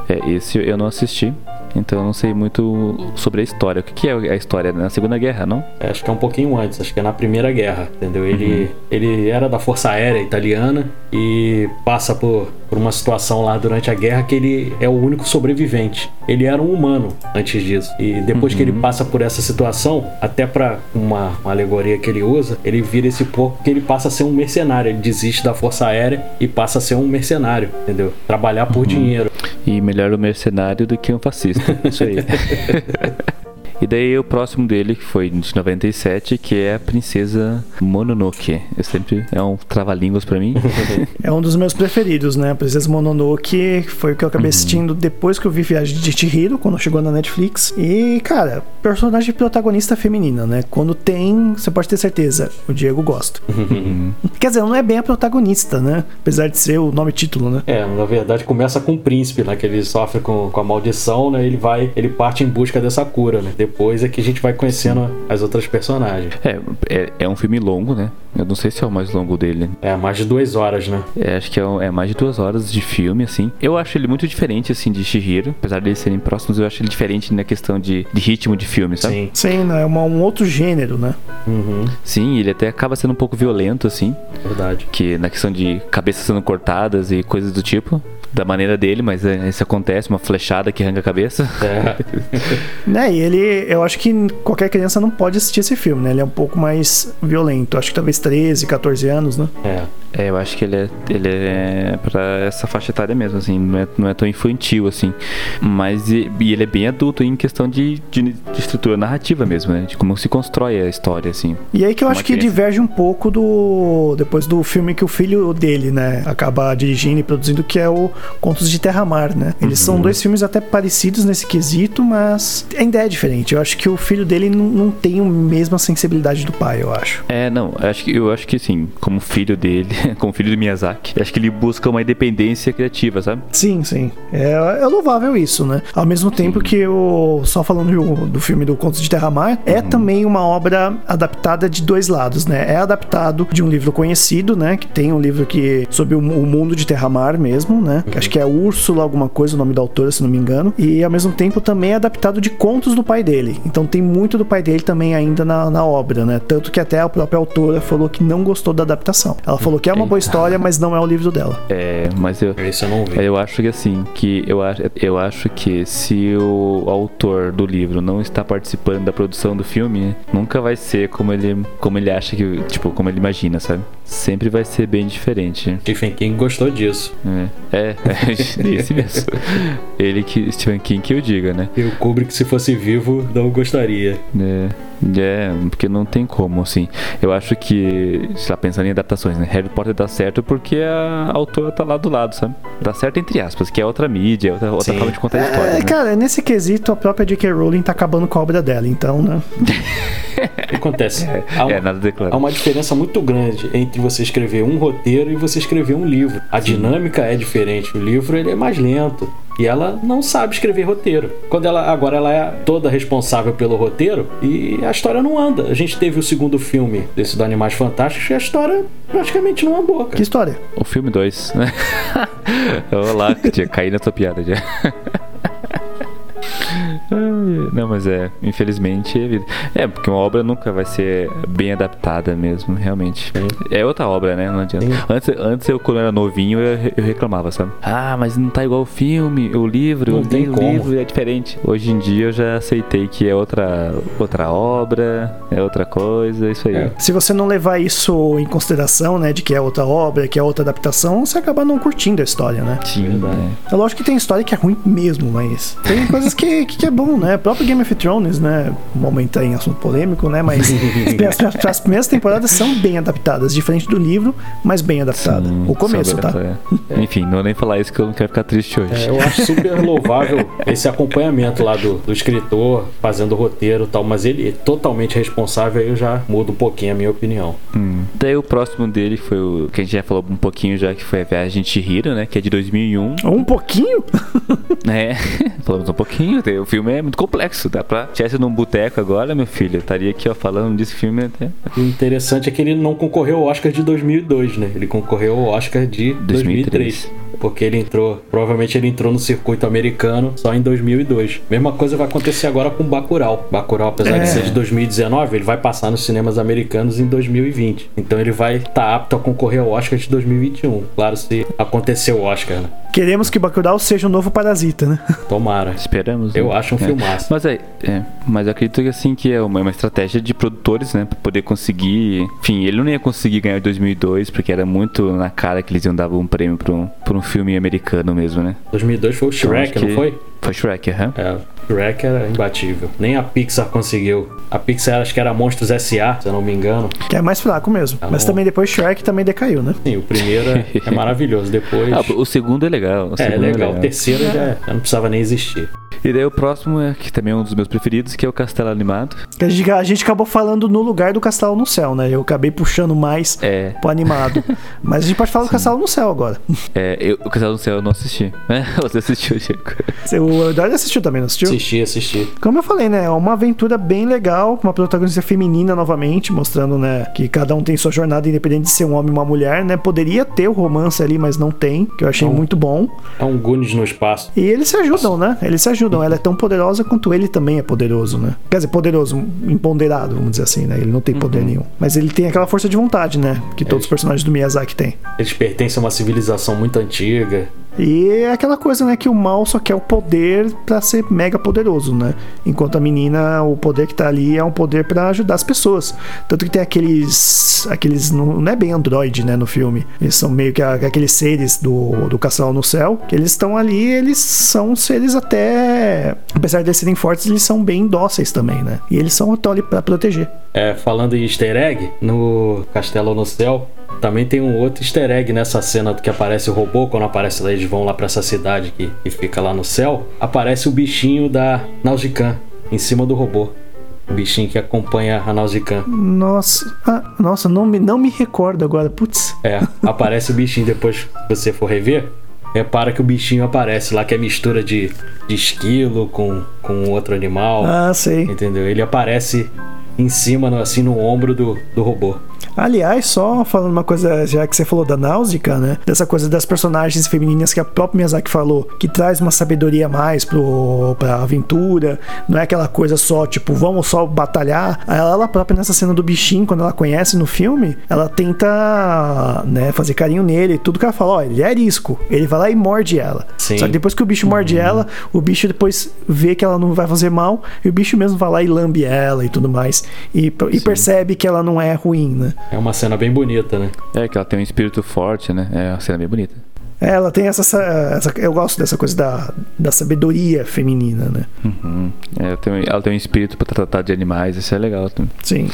Speaker 2: É, esse eu não assisti, então eu não sei muito sobre a história. O que, é a história? Na Segunda Guerra, não?
Speaker 3: É, Acho que é um pouquinho antes, acho que é na Primeira Guerra, entendeu? Ele, ele era da Força Aérea Italiana e passa por, por uma situação lá durante a guerra que ele é o único sobrevivente. Ele era um humano antes disso. E depois que ele passa por essa situação, até pra uma, uma alegoria que ele usa, ele vira esse porco que ele passa a ser um mercenário. Ele desiste da Força Aérea e passa a ser um mercenário, entendeu? Trabalhar por dinheiro.
Speaker 2: E melhor o mercenário do que um fascista. Isso aí. E daí o próximo dele, que foi de 97, que é a Princesa Mononoke. Eu sempre é um trava-línguas pra mim.
Speaker 4: É um dos meus preferidos, né? Princesa Mononoke foi o que eu acabei assistindo depois que eu vi Viagem de Chihiro, quando chegou na Netflix. E, cara, personagem protagonista feminina, né? Quando tem, você pode ter certeza, o Diego gosta. Quer dizer, não é bem a protagonista, né? Apesar de ser o nome título, né?
Speaker 3: É, na verdade começa com o príncipe, né? Que ele sofre com, com a maldição, né? Ele vai, ele parte em busca dessa cura, né? Depois é que a gente vai conhecendo as outras personagens.
Speaker 2: É, é, é um filme longo, né? Eu não sei se é o mais longo dele.
Speaker 3: É, mais de duas horas, né?
Speaker 2: É, acho que é, é mais de duas horas de filme, assim. Eu acho ele muito diferente, assim, de Shihiro. Apesar de eles serem próximos, eu acho ele diferente na questão de, de ritmo de filme, sabe?
Speaker 3: Sim.
Speaker 4: Sim, né? É uma- um outro gênero, né?
Speaker 3: Uhum,
Speaker 2: Sim, ele até acaba sendo um pouco violento, assim.
Speaker 3: verdade.
Speaker 2: Que na questão de cabeças sendo cortadas e coisas do tipo. Da maneira dele, mas é, isso acontece, uma flechada que arranca a cabeça.
Speaker 3: É,
Speaker 4: Né, e ele, eu acho que qualquer criança não pode assistir esse filme, né? Ele é um pouco mais violento. Acho que talvez 13, 14 anos, né?
Speaker 3: é.
Speaker 2: É, eu acho que ele é, ele é pra essa faixa etária mesmo, assim, não é, não é tão infantil, assim. Mas e, e ele é bem adulto em questão de, de, de estrutura narrativa mesmo, né? De como se constrói a história, assim.
Speaker 4: E aí que eu acho que
Speaker 2: criança.
Speaker 4: diverge um pouco do. Depois do filme que o filho dele, né? Acaba dirigindo e produzindo, que é o Contos de Terra-Mar, né? Eles
Speaker 2: Uhum.
Speaker 4: são dois filmes até parecidos nesse quesito, mas ainda é diferente. Eu acho que o filho dele não, não tem a mesma sensibilidade do pai, eu acho.
Speaker 2: É, não, eu acho que eu acho que assim, como filho dele, como filho do Miyazaki, acho que ele busca uma independência criativa, sabe?
Speaker 4: Sim, sim. É, é louvável isso, né? Ao mesmo tempo que o. Só falando do, do filme do Contos de Terra-Mar, é também uma obra adaptada de dois lados, né? É adaptado de um livro conhecido, né? Que tem um livro que. sobre o, o mundo de Terra-Mar mesmo, né? Que acho que é Úrsula, alguma coisa, o nome da autora, se não me engano. E ao mesmo tempo também é adaptado de contos do pai dele. Então tem muito do pai dele também ainda na, na obra, né? Tanto que até a própria autora falou que não gostou da adaptação. Ela falou que é uma boa história, mas não é o livro dela.
Speaker 2: É, mas eu
Speaker 3: Esse eu não vi.
Speaker 2: eu acho que assim, que eu acho, eu acho que se o autor do livro não está participando da produção do filme, nunca vai ser como ele, como ele acha que, tipo, como ele imagina, sabe? Sempre vai ser bem diferente.
Speaker 3: Stephen King gostou disso.
Speaker 2: É, é, é esse mesmo. Ele que Stephen King que eu diga, né?
Speaker 3: E o Kubrick, se fosse vivo, não gostaria.
Speaker 2: É, é, porque não tem como, assim. Eu acho que, sei lá, pensando em adaptações, né? Harry Potter dá certo porque a autora tá lá do lado, sabe? Dá certo entre aspas, que é outra mídia, outra, outra
Speaker 3: Sim.
Speaker 2: forma de contar a história.
Speaker 4: É,
Speaker 2: né?
Speaker 4: cara, nesse quesito, a própria J.K. Rowling tá acabando com a obra dela, então, né?
Speaker 3: O que acontece? há,
Speaker 2: É, nada
Speaker 3: há
Speaker 2: declarado.
Speaker 3: uma diferença muito grande entre você escrever um roteiro e você escrever um livro. A dinâmica é diferente. O livro ele é mais lento. E ela não sabe escrever roteiro. Quando ela agora ela é toda responsável pelo roteiro e a história não anda. A gente teve o segundo filme desse do Animais Fantásticos e a história praticamente não andou,
Speaker 4: Que
Speaker 3: cara.
Speaker 4: história?
Speaker 2: O filme 2, né? Olá, tinha caí na tua piada já. Não, mas é, infelizmente é vida. É, porque uma obra nunca vai ser bem adaptada mesmo, realmente. É outra obra, né? Não adianta. Antes, antes eu, quando era novinho, eu, eu reclamava, sabe? Ah, mas não tá igual o filme, o livro,
Speaker 3: Não
Speaker 2: o,
Speaker 3: tem
Speaker 2: o
Speaker 3: como.
Speaker 2: livro é diferente. Hoje em dia eu já aceitei que é outra, outra obra, é outra coisa, isso aí.
Speaker 3: É.
Speaker 4: Se você não levar isso em consideração, né, de que é outra obra, que é outra adaptação, você acaba não curtindo a história, né?
Speaker 2: Sim, é.
Speaker 4: É lógico que tem história que é ruim mesmo, mas tem coisas que, que é bom, né? O próprio Game of Thrones, né? Um momento aí em assunto polêmico, né? Mas as, as- as primeiras temporadas são bem adaptadas, diferente do livro, mas bem adaptada.
Speaker 2: Sim,
Speaker 4: o começo, tá?
Speaker 2: é. Enfim, não vou nem falar isso que eu não quero ficar triste hoje.
Speaker 3: É, eu acho super louvável esse acompanhamento lá do, do escritor, fazendo o roteiro e tal, mas ele é totalmente responsável, aí eu já mudo um pouquinho a minha opinião.
Speaker 2: Hum. Daí o próximo dele foi o que a gente já falou um pouquinho já, que foi a Viagem de Chihiro, né? Que é de 2001.
Speaker 4: Um pouquinho?
Speaker 2: É, falamos um pouquinho. O filme é muito complexo. Dá pra. Tivesse num boteco agora, meu filho, eu estaria aqui, ó, falando desse filme até.
Speaker 3: O interessante é que ele não concorreu ao Oscar de 2002, né? Ele concorreu ao Oscar de 2003.
Speaker 2: 2003.
Speaker 3: Porque ele entrou, provavelmente ele entrou no circuito americano só em 2002. Mesma coisa vai acontecer agora com Bacurau. Bacurau, apesar
Speaker 4: É.
Speaker 3: de ser de 2019, ele vai passar nos cinemas americanos em 2020. Então ele vai estar apto a concorrer ao Oscar de 2021. Claro, se acontecer o Oscar, né?
Speaker 4: Queremos que Bacurau seja o novo Parasita, né?
Speaker 3: Tomara.
Speaker 2: Esperamos. né?
Speaker 3: Eu acho um
Speaker 2: É.
Speaker 3: filmaço.
Speaker 2: Mas é, é, mas eu acredito que assim que é uma, uma estratégia de produtores, né, Pra poder conseguir, enfim, ele não ia conseguir ganhar em 2002 porque era muito na cara que eles iam dar um prêmio para um, pra um filme americano mesmo, né?
Speaker 3: 2002 foi o
Speaker 2: Então,
Speaker 3: Shrek,
Speaker 2: acho
Speaker 3: não
Speaker 2: que-
Speaker 3: foi?
Speaker 2: Foi Shrek, aham.
Speaker 3: É, Shrek era imbatível. Nem a Pixar conseguiu. A Pixar acho que era Monstros S.A., se eu não me engano.
Speaker 4: Que é mais fraco mesmo.
Speaker 3: Tá
Speaker 4: Mas
Speaker 3: bom.
Speaker 4: também depois Shrek também decaiu, né?
Speaker 3: Sim, o primeiro é, é maravilhoso. Depois.
Speaker 2: Ah, o segundo é legal. o
Speaker 3: é, é
Speaker 2: segundo
Speaker 3: legal. O terceiro já, já não precisava nem existir.
Speaker 2: E daí o próximo é que também é um dos meus preferidos, que é o Castelo Animado.
Speaker 4: A gente, a gente acabou falando no lugar do Castelo no Céu, né? Eu acabei puxando mais
Speaker 2: É,
Speaker 4: pro animado. Mas a gente pode falar do Castelo no Céu agora.
Speaker 2: é eu, o Castelo do Céu eu não assisti. É, você assistiu, Chico.
Speaker 4: O Eduardo assistiu também, não assistiu?
Speaker 3: Assisti, assisti.
Speaker 4: Como eu falei, né? É uma aventura bem legal, com uma protagonista feminina novamente, mostrando, né, que cada um tem sua jornada independente de ser um homem ou uma mulher, né? Poderia ter o romance ali, mas não tem, que eu achei
Speaker 3: Não.
Speaker 4: muito bom.
Speaker 3: É um Goonies no espaço.
Speaker 4: E eles se ajudam, né? Eles se ajudam. Ela é tão poderosa quanto ele também é poderoso, né? Quer dizer, poderoso, empoderado, vamos dizer assim, né? Ele não tem poder nenhum. Mas ele tem aquela força de vontade, né? Que todos os personagens do Miyazaki têm.
Speaker 3: Eles pertencem a uma civilização muito antiga.
Speaker 4: E é aquela coisa, né, que o mal só quer o poder pra ser mega poderoso, né? Enquanto a menina, o poder que tá ali é um poder pra ajudar as pessoas. Tanto que tem aqueles aqueles não, é bem android, né, no filme. Eles são meio que aqueles seres do, do Castelo no Céu, que eles estão ali, eles são seres até apesar de serem fortes, eles são bem dóceis também, né? E eles são estão ali pra proteger.
Speaker 3: É, falando em easter egg, no Castelo no Céu, também tem um outro easter egg nessa cena que aparece o robô, quando aparece lá, eles vão lá pra essa cidade que, que fica lá no céu, aparece o bichinho da Nausicaa em cima do robô. O bichinho que acompanha a Nausicaa.
Speaker 4: Nossa, ah, nossa, não me não me recordo agora. Putz.
Speaker 3: É, aparece o bichinho depois que você for rever. Repara que o bichinho aparece lá, que é mistura de, de esquilo com, com outro animal.
Speaker 4: Ah, sei.
Speaker 3: Entendeu? Ele aparece em cima, assim, no ombro do, do robô.
Speaker 4: Aliás, só falando uma coisa, já que você falou da Náusica, né? Dessa coisa das personagens femininas que a própria Miyazaki falou, que traz uma sabedoria mais pro, pra aventura. Não é aquela coisa só, tipo, vamos só batalhar. Ela, ela própria, nessa cena do bichinho, quando ela conhece no filme, ela tenta, né, fazer carinho nele. Tudo que ela fala, ó, ele é arisco. Ele vai lá e morde ela.
Speaker 3: Sim.
Speaker 4: Só que depois que o bicho morde ela, o bicho depois vê que ela não vai fazer mal, e o bicho mesmo vai lá e lambe ela e tudo mais. E, e percebe que ela não é ruim, né?
Speaker 3: É uma cena bem bonita, né?
Speaker 2: É que ela tem um espírito forte, né? É uma cena bem bonita.
Speaker 4: É, Ela tem essa, essa- Eu gosto dessa coisa da, da sabedoria feminina, né?
Speaker 2: Uhum. É, ela, tem, um- ela tem um espírito pra tratar de animais, isso é legal também.
Speaker 4: Sim.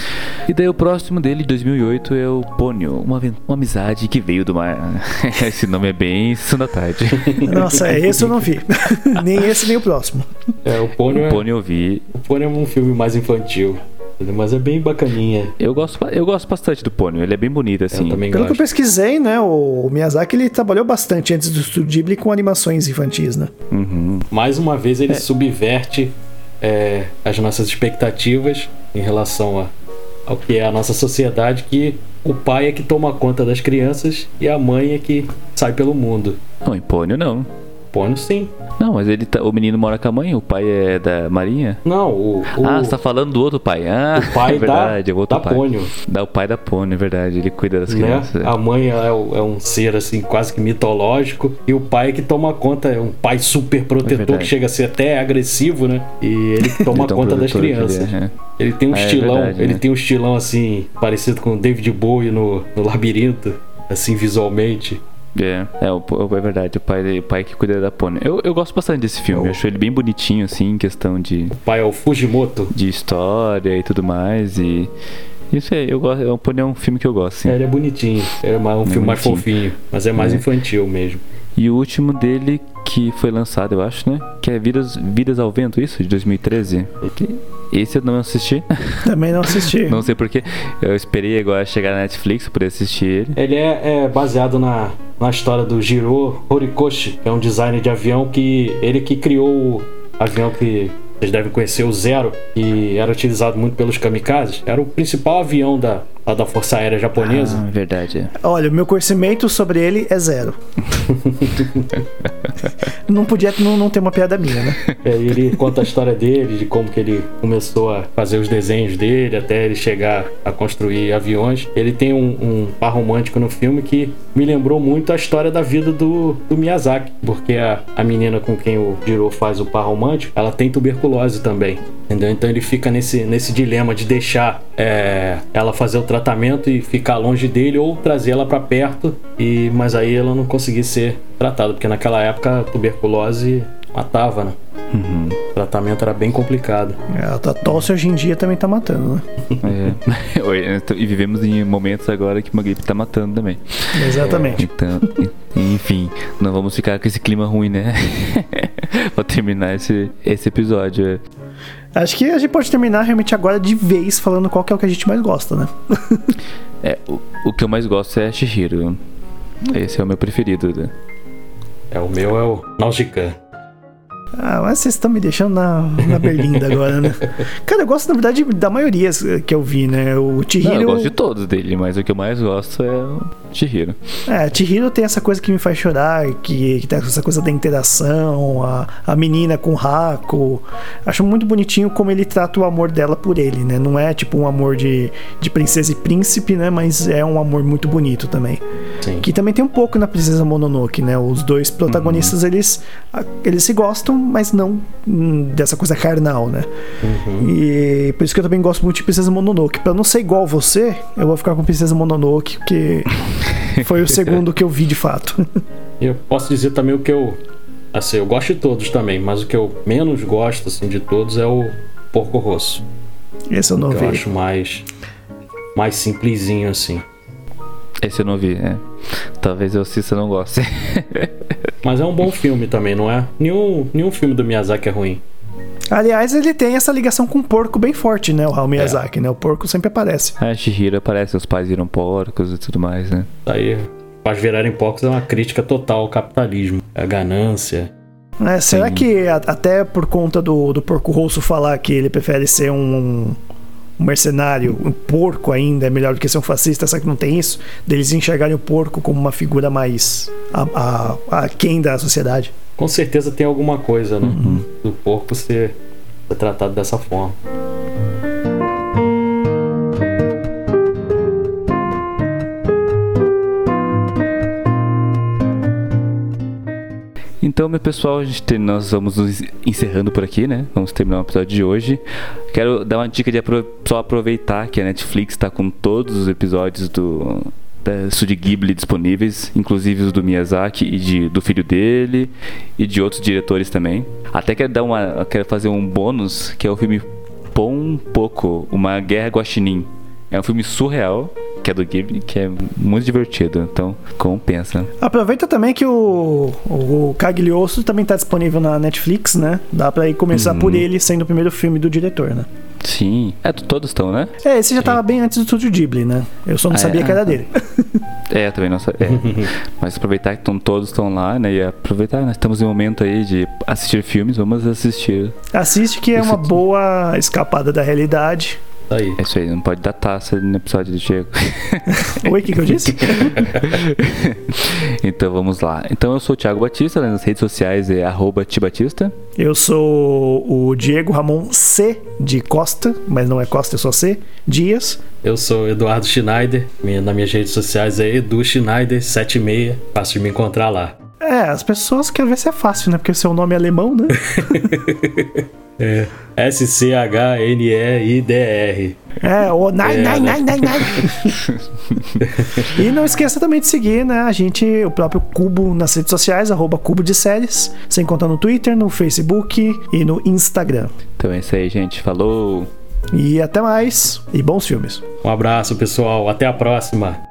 Speaker 2: E daí o próximo dele, de 2008, é o Pônio, uma, uma amizade que veio do mar. Esse nome é bem Sessão da Tarde.
Speaker 4: Nossa, é, esse eu não vi. nem esse, nem o próximo.
Speaker 3: É, o Pônio
Speaker 2: o
Speaker 3: é,
Speaker 2: Pônio eu vi.
Speaker 3: o Pônio é um filme mais infantil. Mas é bem bacaninha.
Speaker 2: Eu gosto, eu gosto bastante do Pônio, ele é bem bonito, assim.
Speaker 3: Eu também
Speaker 4: Pelo que eu
Speaker 3: gosto.
Speaker 4: pesquisei, né? O Miyazaki ele trabalhou bastante antes do Studio Ghibli com animações infantis, né?
Speaker 2: Uhum.
Speaker 3: Mais uma vez ele subverte é, as nossas expectativas em relação a, ao que é a nossa sociedade, que o pai é que toma conta das crianças e a mãe é que sai pelo mundo.
Speaker 2: Não, em Pônio não.
Speaker 3: Pônio sim.
Speaker 2: Não, mas ele tá- o menino mora com a mãe, o pai é da Marinha.
Speaker 3: Não, o, o,
Speaker 2: Ah, você tá falando do outro pai. Ah,
Speaker 3: o pai
Speaker 2: é verdade,
Speaker 3: da,
Speaker 2: é o outro
Speaker 3: da
Speaker 2: pai.
Speaker 3: Pônio.
Speaker 2: Dá o pai da Pônio, é verdade. Ele cuida das
Speaker 3: Né?
Speaker 2: crianças.
Speaker 3: A mãe é, é um ser assim quase que mitológico e o pai é que toma conta, é um pai super protetor
Speaker 2: verdade.
Speaker 3: que chega a ser até agressivo, né? E ele que toma
Speaker 2: Ele é
Speaker 3: conta das crianças.
Speaker 2: ele é, é.
Speaker 3: Ele tem um
Speaker 2: Ah, é
Speaker 3: estilão,
Speaker 2: verdade,
Speaker 3: ele
Speaker 2: né?
Speaker 3: tem um estilão assim parecido com o David Bowie no, no Labirinto, assim visualmente.
Speaker 2: É, é, o- é verdade, o pai, o pai que cuida da Pônio. Eu, eu gosto bastante desse filme, eu acho ele bem bonitinho, assim, em questão de,
Speaker 3: O pai é o Fujimoto.
Speaker 2: de história e tudo mais. E isso é, eu gosto, o Pônio é um filme que eu gosto, sim.
Speaker 3: É, ele é bonitinho, é mais- um filme mais
Speaker 2: bonitinho.
Speaker 3: fofinho, mas é mais
Speaker 2: É.
Speaker 3: infantil mesmo.
Speaker 2: E o último dele, que foi lançado, eu acho, né? Que é Vidas, Vidas ao Vento, isso, de 2013. Que- Esse eu não assisti,
Speaker 4: Também não assisti.
Speaker 2: não sei porquê. Eu esperei agora chegar na Netflix pra assistir ele.
Speaker 3: Ele é, é baseado na, na história do Jiro Horikoshi, que é um designer de avião que ele que criou o avião que vocês devem conhecer, o Zero, que era utilizado muito pelos kamikazes. Era o principal avião da, lá da Força Aérea Japonesa.
Speaker 2: Ah, verdade.
Speaker 4: Olha, o meu conhecimento sobre ele é zero. não podia não, não ter uma piada minha, né?
Speaker 3: É, e ele conta a história dele, de como que ele começou a fazer os desenhos dele até ele chegar a construir aviões. Ele tem um, um par romântico no filme que me lembrou muito a história da vida do, do Miyazaki, porque a, a menina com quem o Jiro faz o par romântico, ela tem tuberculose também. Entendeu? Então ele fica nesse, nesse dilema de deixar é, ela fazer o tratamento e ficar longe dele ou trazer ela pra perto, e mas aí ela não conseguir ser tratada, porque naquela época a tuberculose matava, né? O tratamento era bem complicado.
Speaker 4: É, A tosse hoje em dia também tá matando, né?
Speaker 2: É. Então, e vivemos em momentos agora que uma gripe tá matando também.
Speaker 4: Exatamente.
Speaker 2: Então, e- enfim, não vamos ficar com esse clima ruim, né? pra terminar esse, esse episódio.
Speaker 4: Acho que a gente pode terminar realmente agora de vez falando qual que é o que a gente mais gosta, né?
Speaker 2: É, o, o que eu mais gosto é Shihiro. Esse é o meu preferido. né?
Speaker 3: É, o meu é o Nausicaa.
Speaker 4: Ah, mas vocês estão me deixando na, na berlinda agora, né? Cara, eu gosto, na verdade, da maioria que eu vi, né? O Chihiro...
Speaker 2: Não, eu gosto de todos dele, mas o que eu mais gosto é o Chihiro.
Speaker 4: É, Chihiro tem essa coisa que me faz chorar, que, que tem essa coisa da interação, a, a menina com o Haku. Acho muito bonitinho como ele trata o amor dela por ele, né? Não é tipo um amor de, de princesa e príncipe, né? Mas é um amor muito bonito também.
Speaker 3: Sim.
Speaker 4: Que também tem um pouco na Princesa Mononoke, né? Os dois protagonistas, eles, a- eles se gostam, mas não hum, dessa coisa carnal, né? E por isso que eu também gosto muito de Princesa Mononoke. Pra não ser igual você, eu vou ficar com Princesa Mononoke, porque foi o segundo que eu vi de fato.
Speaker 3: E eu posso dizer também o que eu. Assim, eu gosto de todos também, mas o que eu menos gosto assim, de todos é o Porco Rosso.
Speaker 4: Esse eu não
Speaker 3: Que eu
Speaker 4: vi.
Speaker 3: acho mais. Mais simplesinho assim.
Speaker 2: Esse eu não vi, é. Talvez eu assista e não goste.
Speaker 3: Mas é um bom filme também, não é? Nenhum, nenhum filme do Miyazaki é ruim.
Speaker 4: Aliás, ele tem essa ligação com o porco bem forte, né? O Hayao Miyazaki, né? O porco sempre aparece.
Speaker 2: a Chihiro aparece, os pais viram porcos e tudo mais, né?
Speaker 3: Daí, faz virarem porcos é uma crítica total ao capitalismo, a ganância.
Speaker 4: É, será que a- até por conta do, do porco rosso falar que ele prefere ser um, um mercenário, um porco ainda, é melhor do que ser um fascista, será que não tem isso? Deles enxergarem o porco como uma figura mais a, a, a quem da sociedade?
Speaker 3: Com certeza tem alguma coisa, né? Do porco ser, ser tratado dessa forma.
Speaker 2: Então, meu pessoal, gente nós vamos nos encerrando por aqui, né? Vamos terminar o episódio de hoje. Quero dar uma dica de apro- só aproveitar que a Netflix está com todos os episódios do da Estúdio Ghibli disponíveis, inclusive os do Miyazaki e de, do filho dele e de outros diretores também. Até quero dar uma, quero fazer um bônus que é o filme Pon Poco, uma guerra guaxinim. É um filme surreal que é do Ghibli, que é muito divertido. Então, compensa.
Speaker 4: Aproveita também que o, o Cagliostro também tá disponível na Netflix, né? Dá pra ir começar por ele, sendo o primeiro filme do diretor, né?
Speaker 2: Sim. É, todos estão, né?
Speaker 4: É, esse já tava bem antes do Estúdio Ghibli, né? Eu só não
Speaker 2: Ah,
Speaker 4: sabia
Speaker 2: é?
Speaker 4: que era dele.
Speaker 2: É, também não sei. É. Mas aproveitar que tão, todos estão lá, né? E aproveitar, nós estamos em um momento aí de assistir filmes, vamos assistir.
Speaker 4: Assiste que é uma boa escapada da realidade.
Speaker 3: Tá aí.
Speaker 2: É isso aí, não pode dar taça no episódio do Diego.
Speaker 4: Oi, o que, que eu disse?
Speaker 2: então vamos lá. Então eu sou o Thiago Batista, né, nas redes sociais é arroba tibatista.
Speaker 4: Eu sou o Diego Ramon C de Costa, mas não é Costa, é só C. Dias.
Speaker 3: Eu sou Eduardo Schneider, minha, nas minhas redes sociais é Edu Schneider76, fácil de me encontrar lá.
Speaker 4: É, as pessoas querem ver se é fácil, né? Porque seu nome é alemão, né?
Speaker 3: É. S-C-H-N-E-I-D-R.
Speaker 4: É, o nai,
Speaker 3: É,
Speaker 4: nai,
Speaker 3: né?
Speaker 4: nai, nai, nai. e não esqueça também de seguir, né, a gente, o próprio Cubo nas redes sociais, arroba Cubo de Séries. Sem contar no Twitter, no Facebook e no Instagram.
Speaker 2: Então é isso aí, gente. Falou!
Speaker 4: E até mais, e bons filmes.
Speaker 3: Um abraço, pessoal. Até a próxima.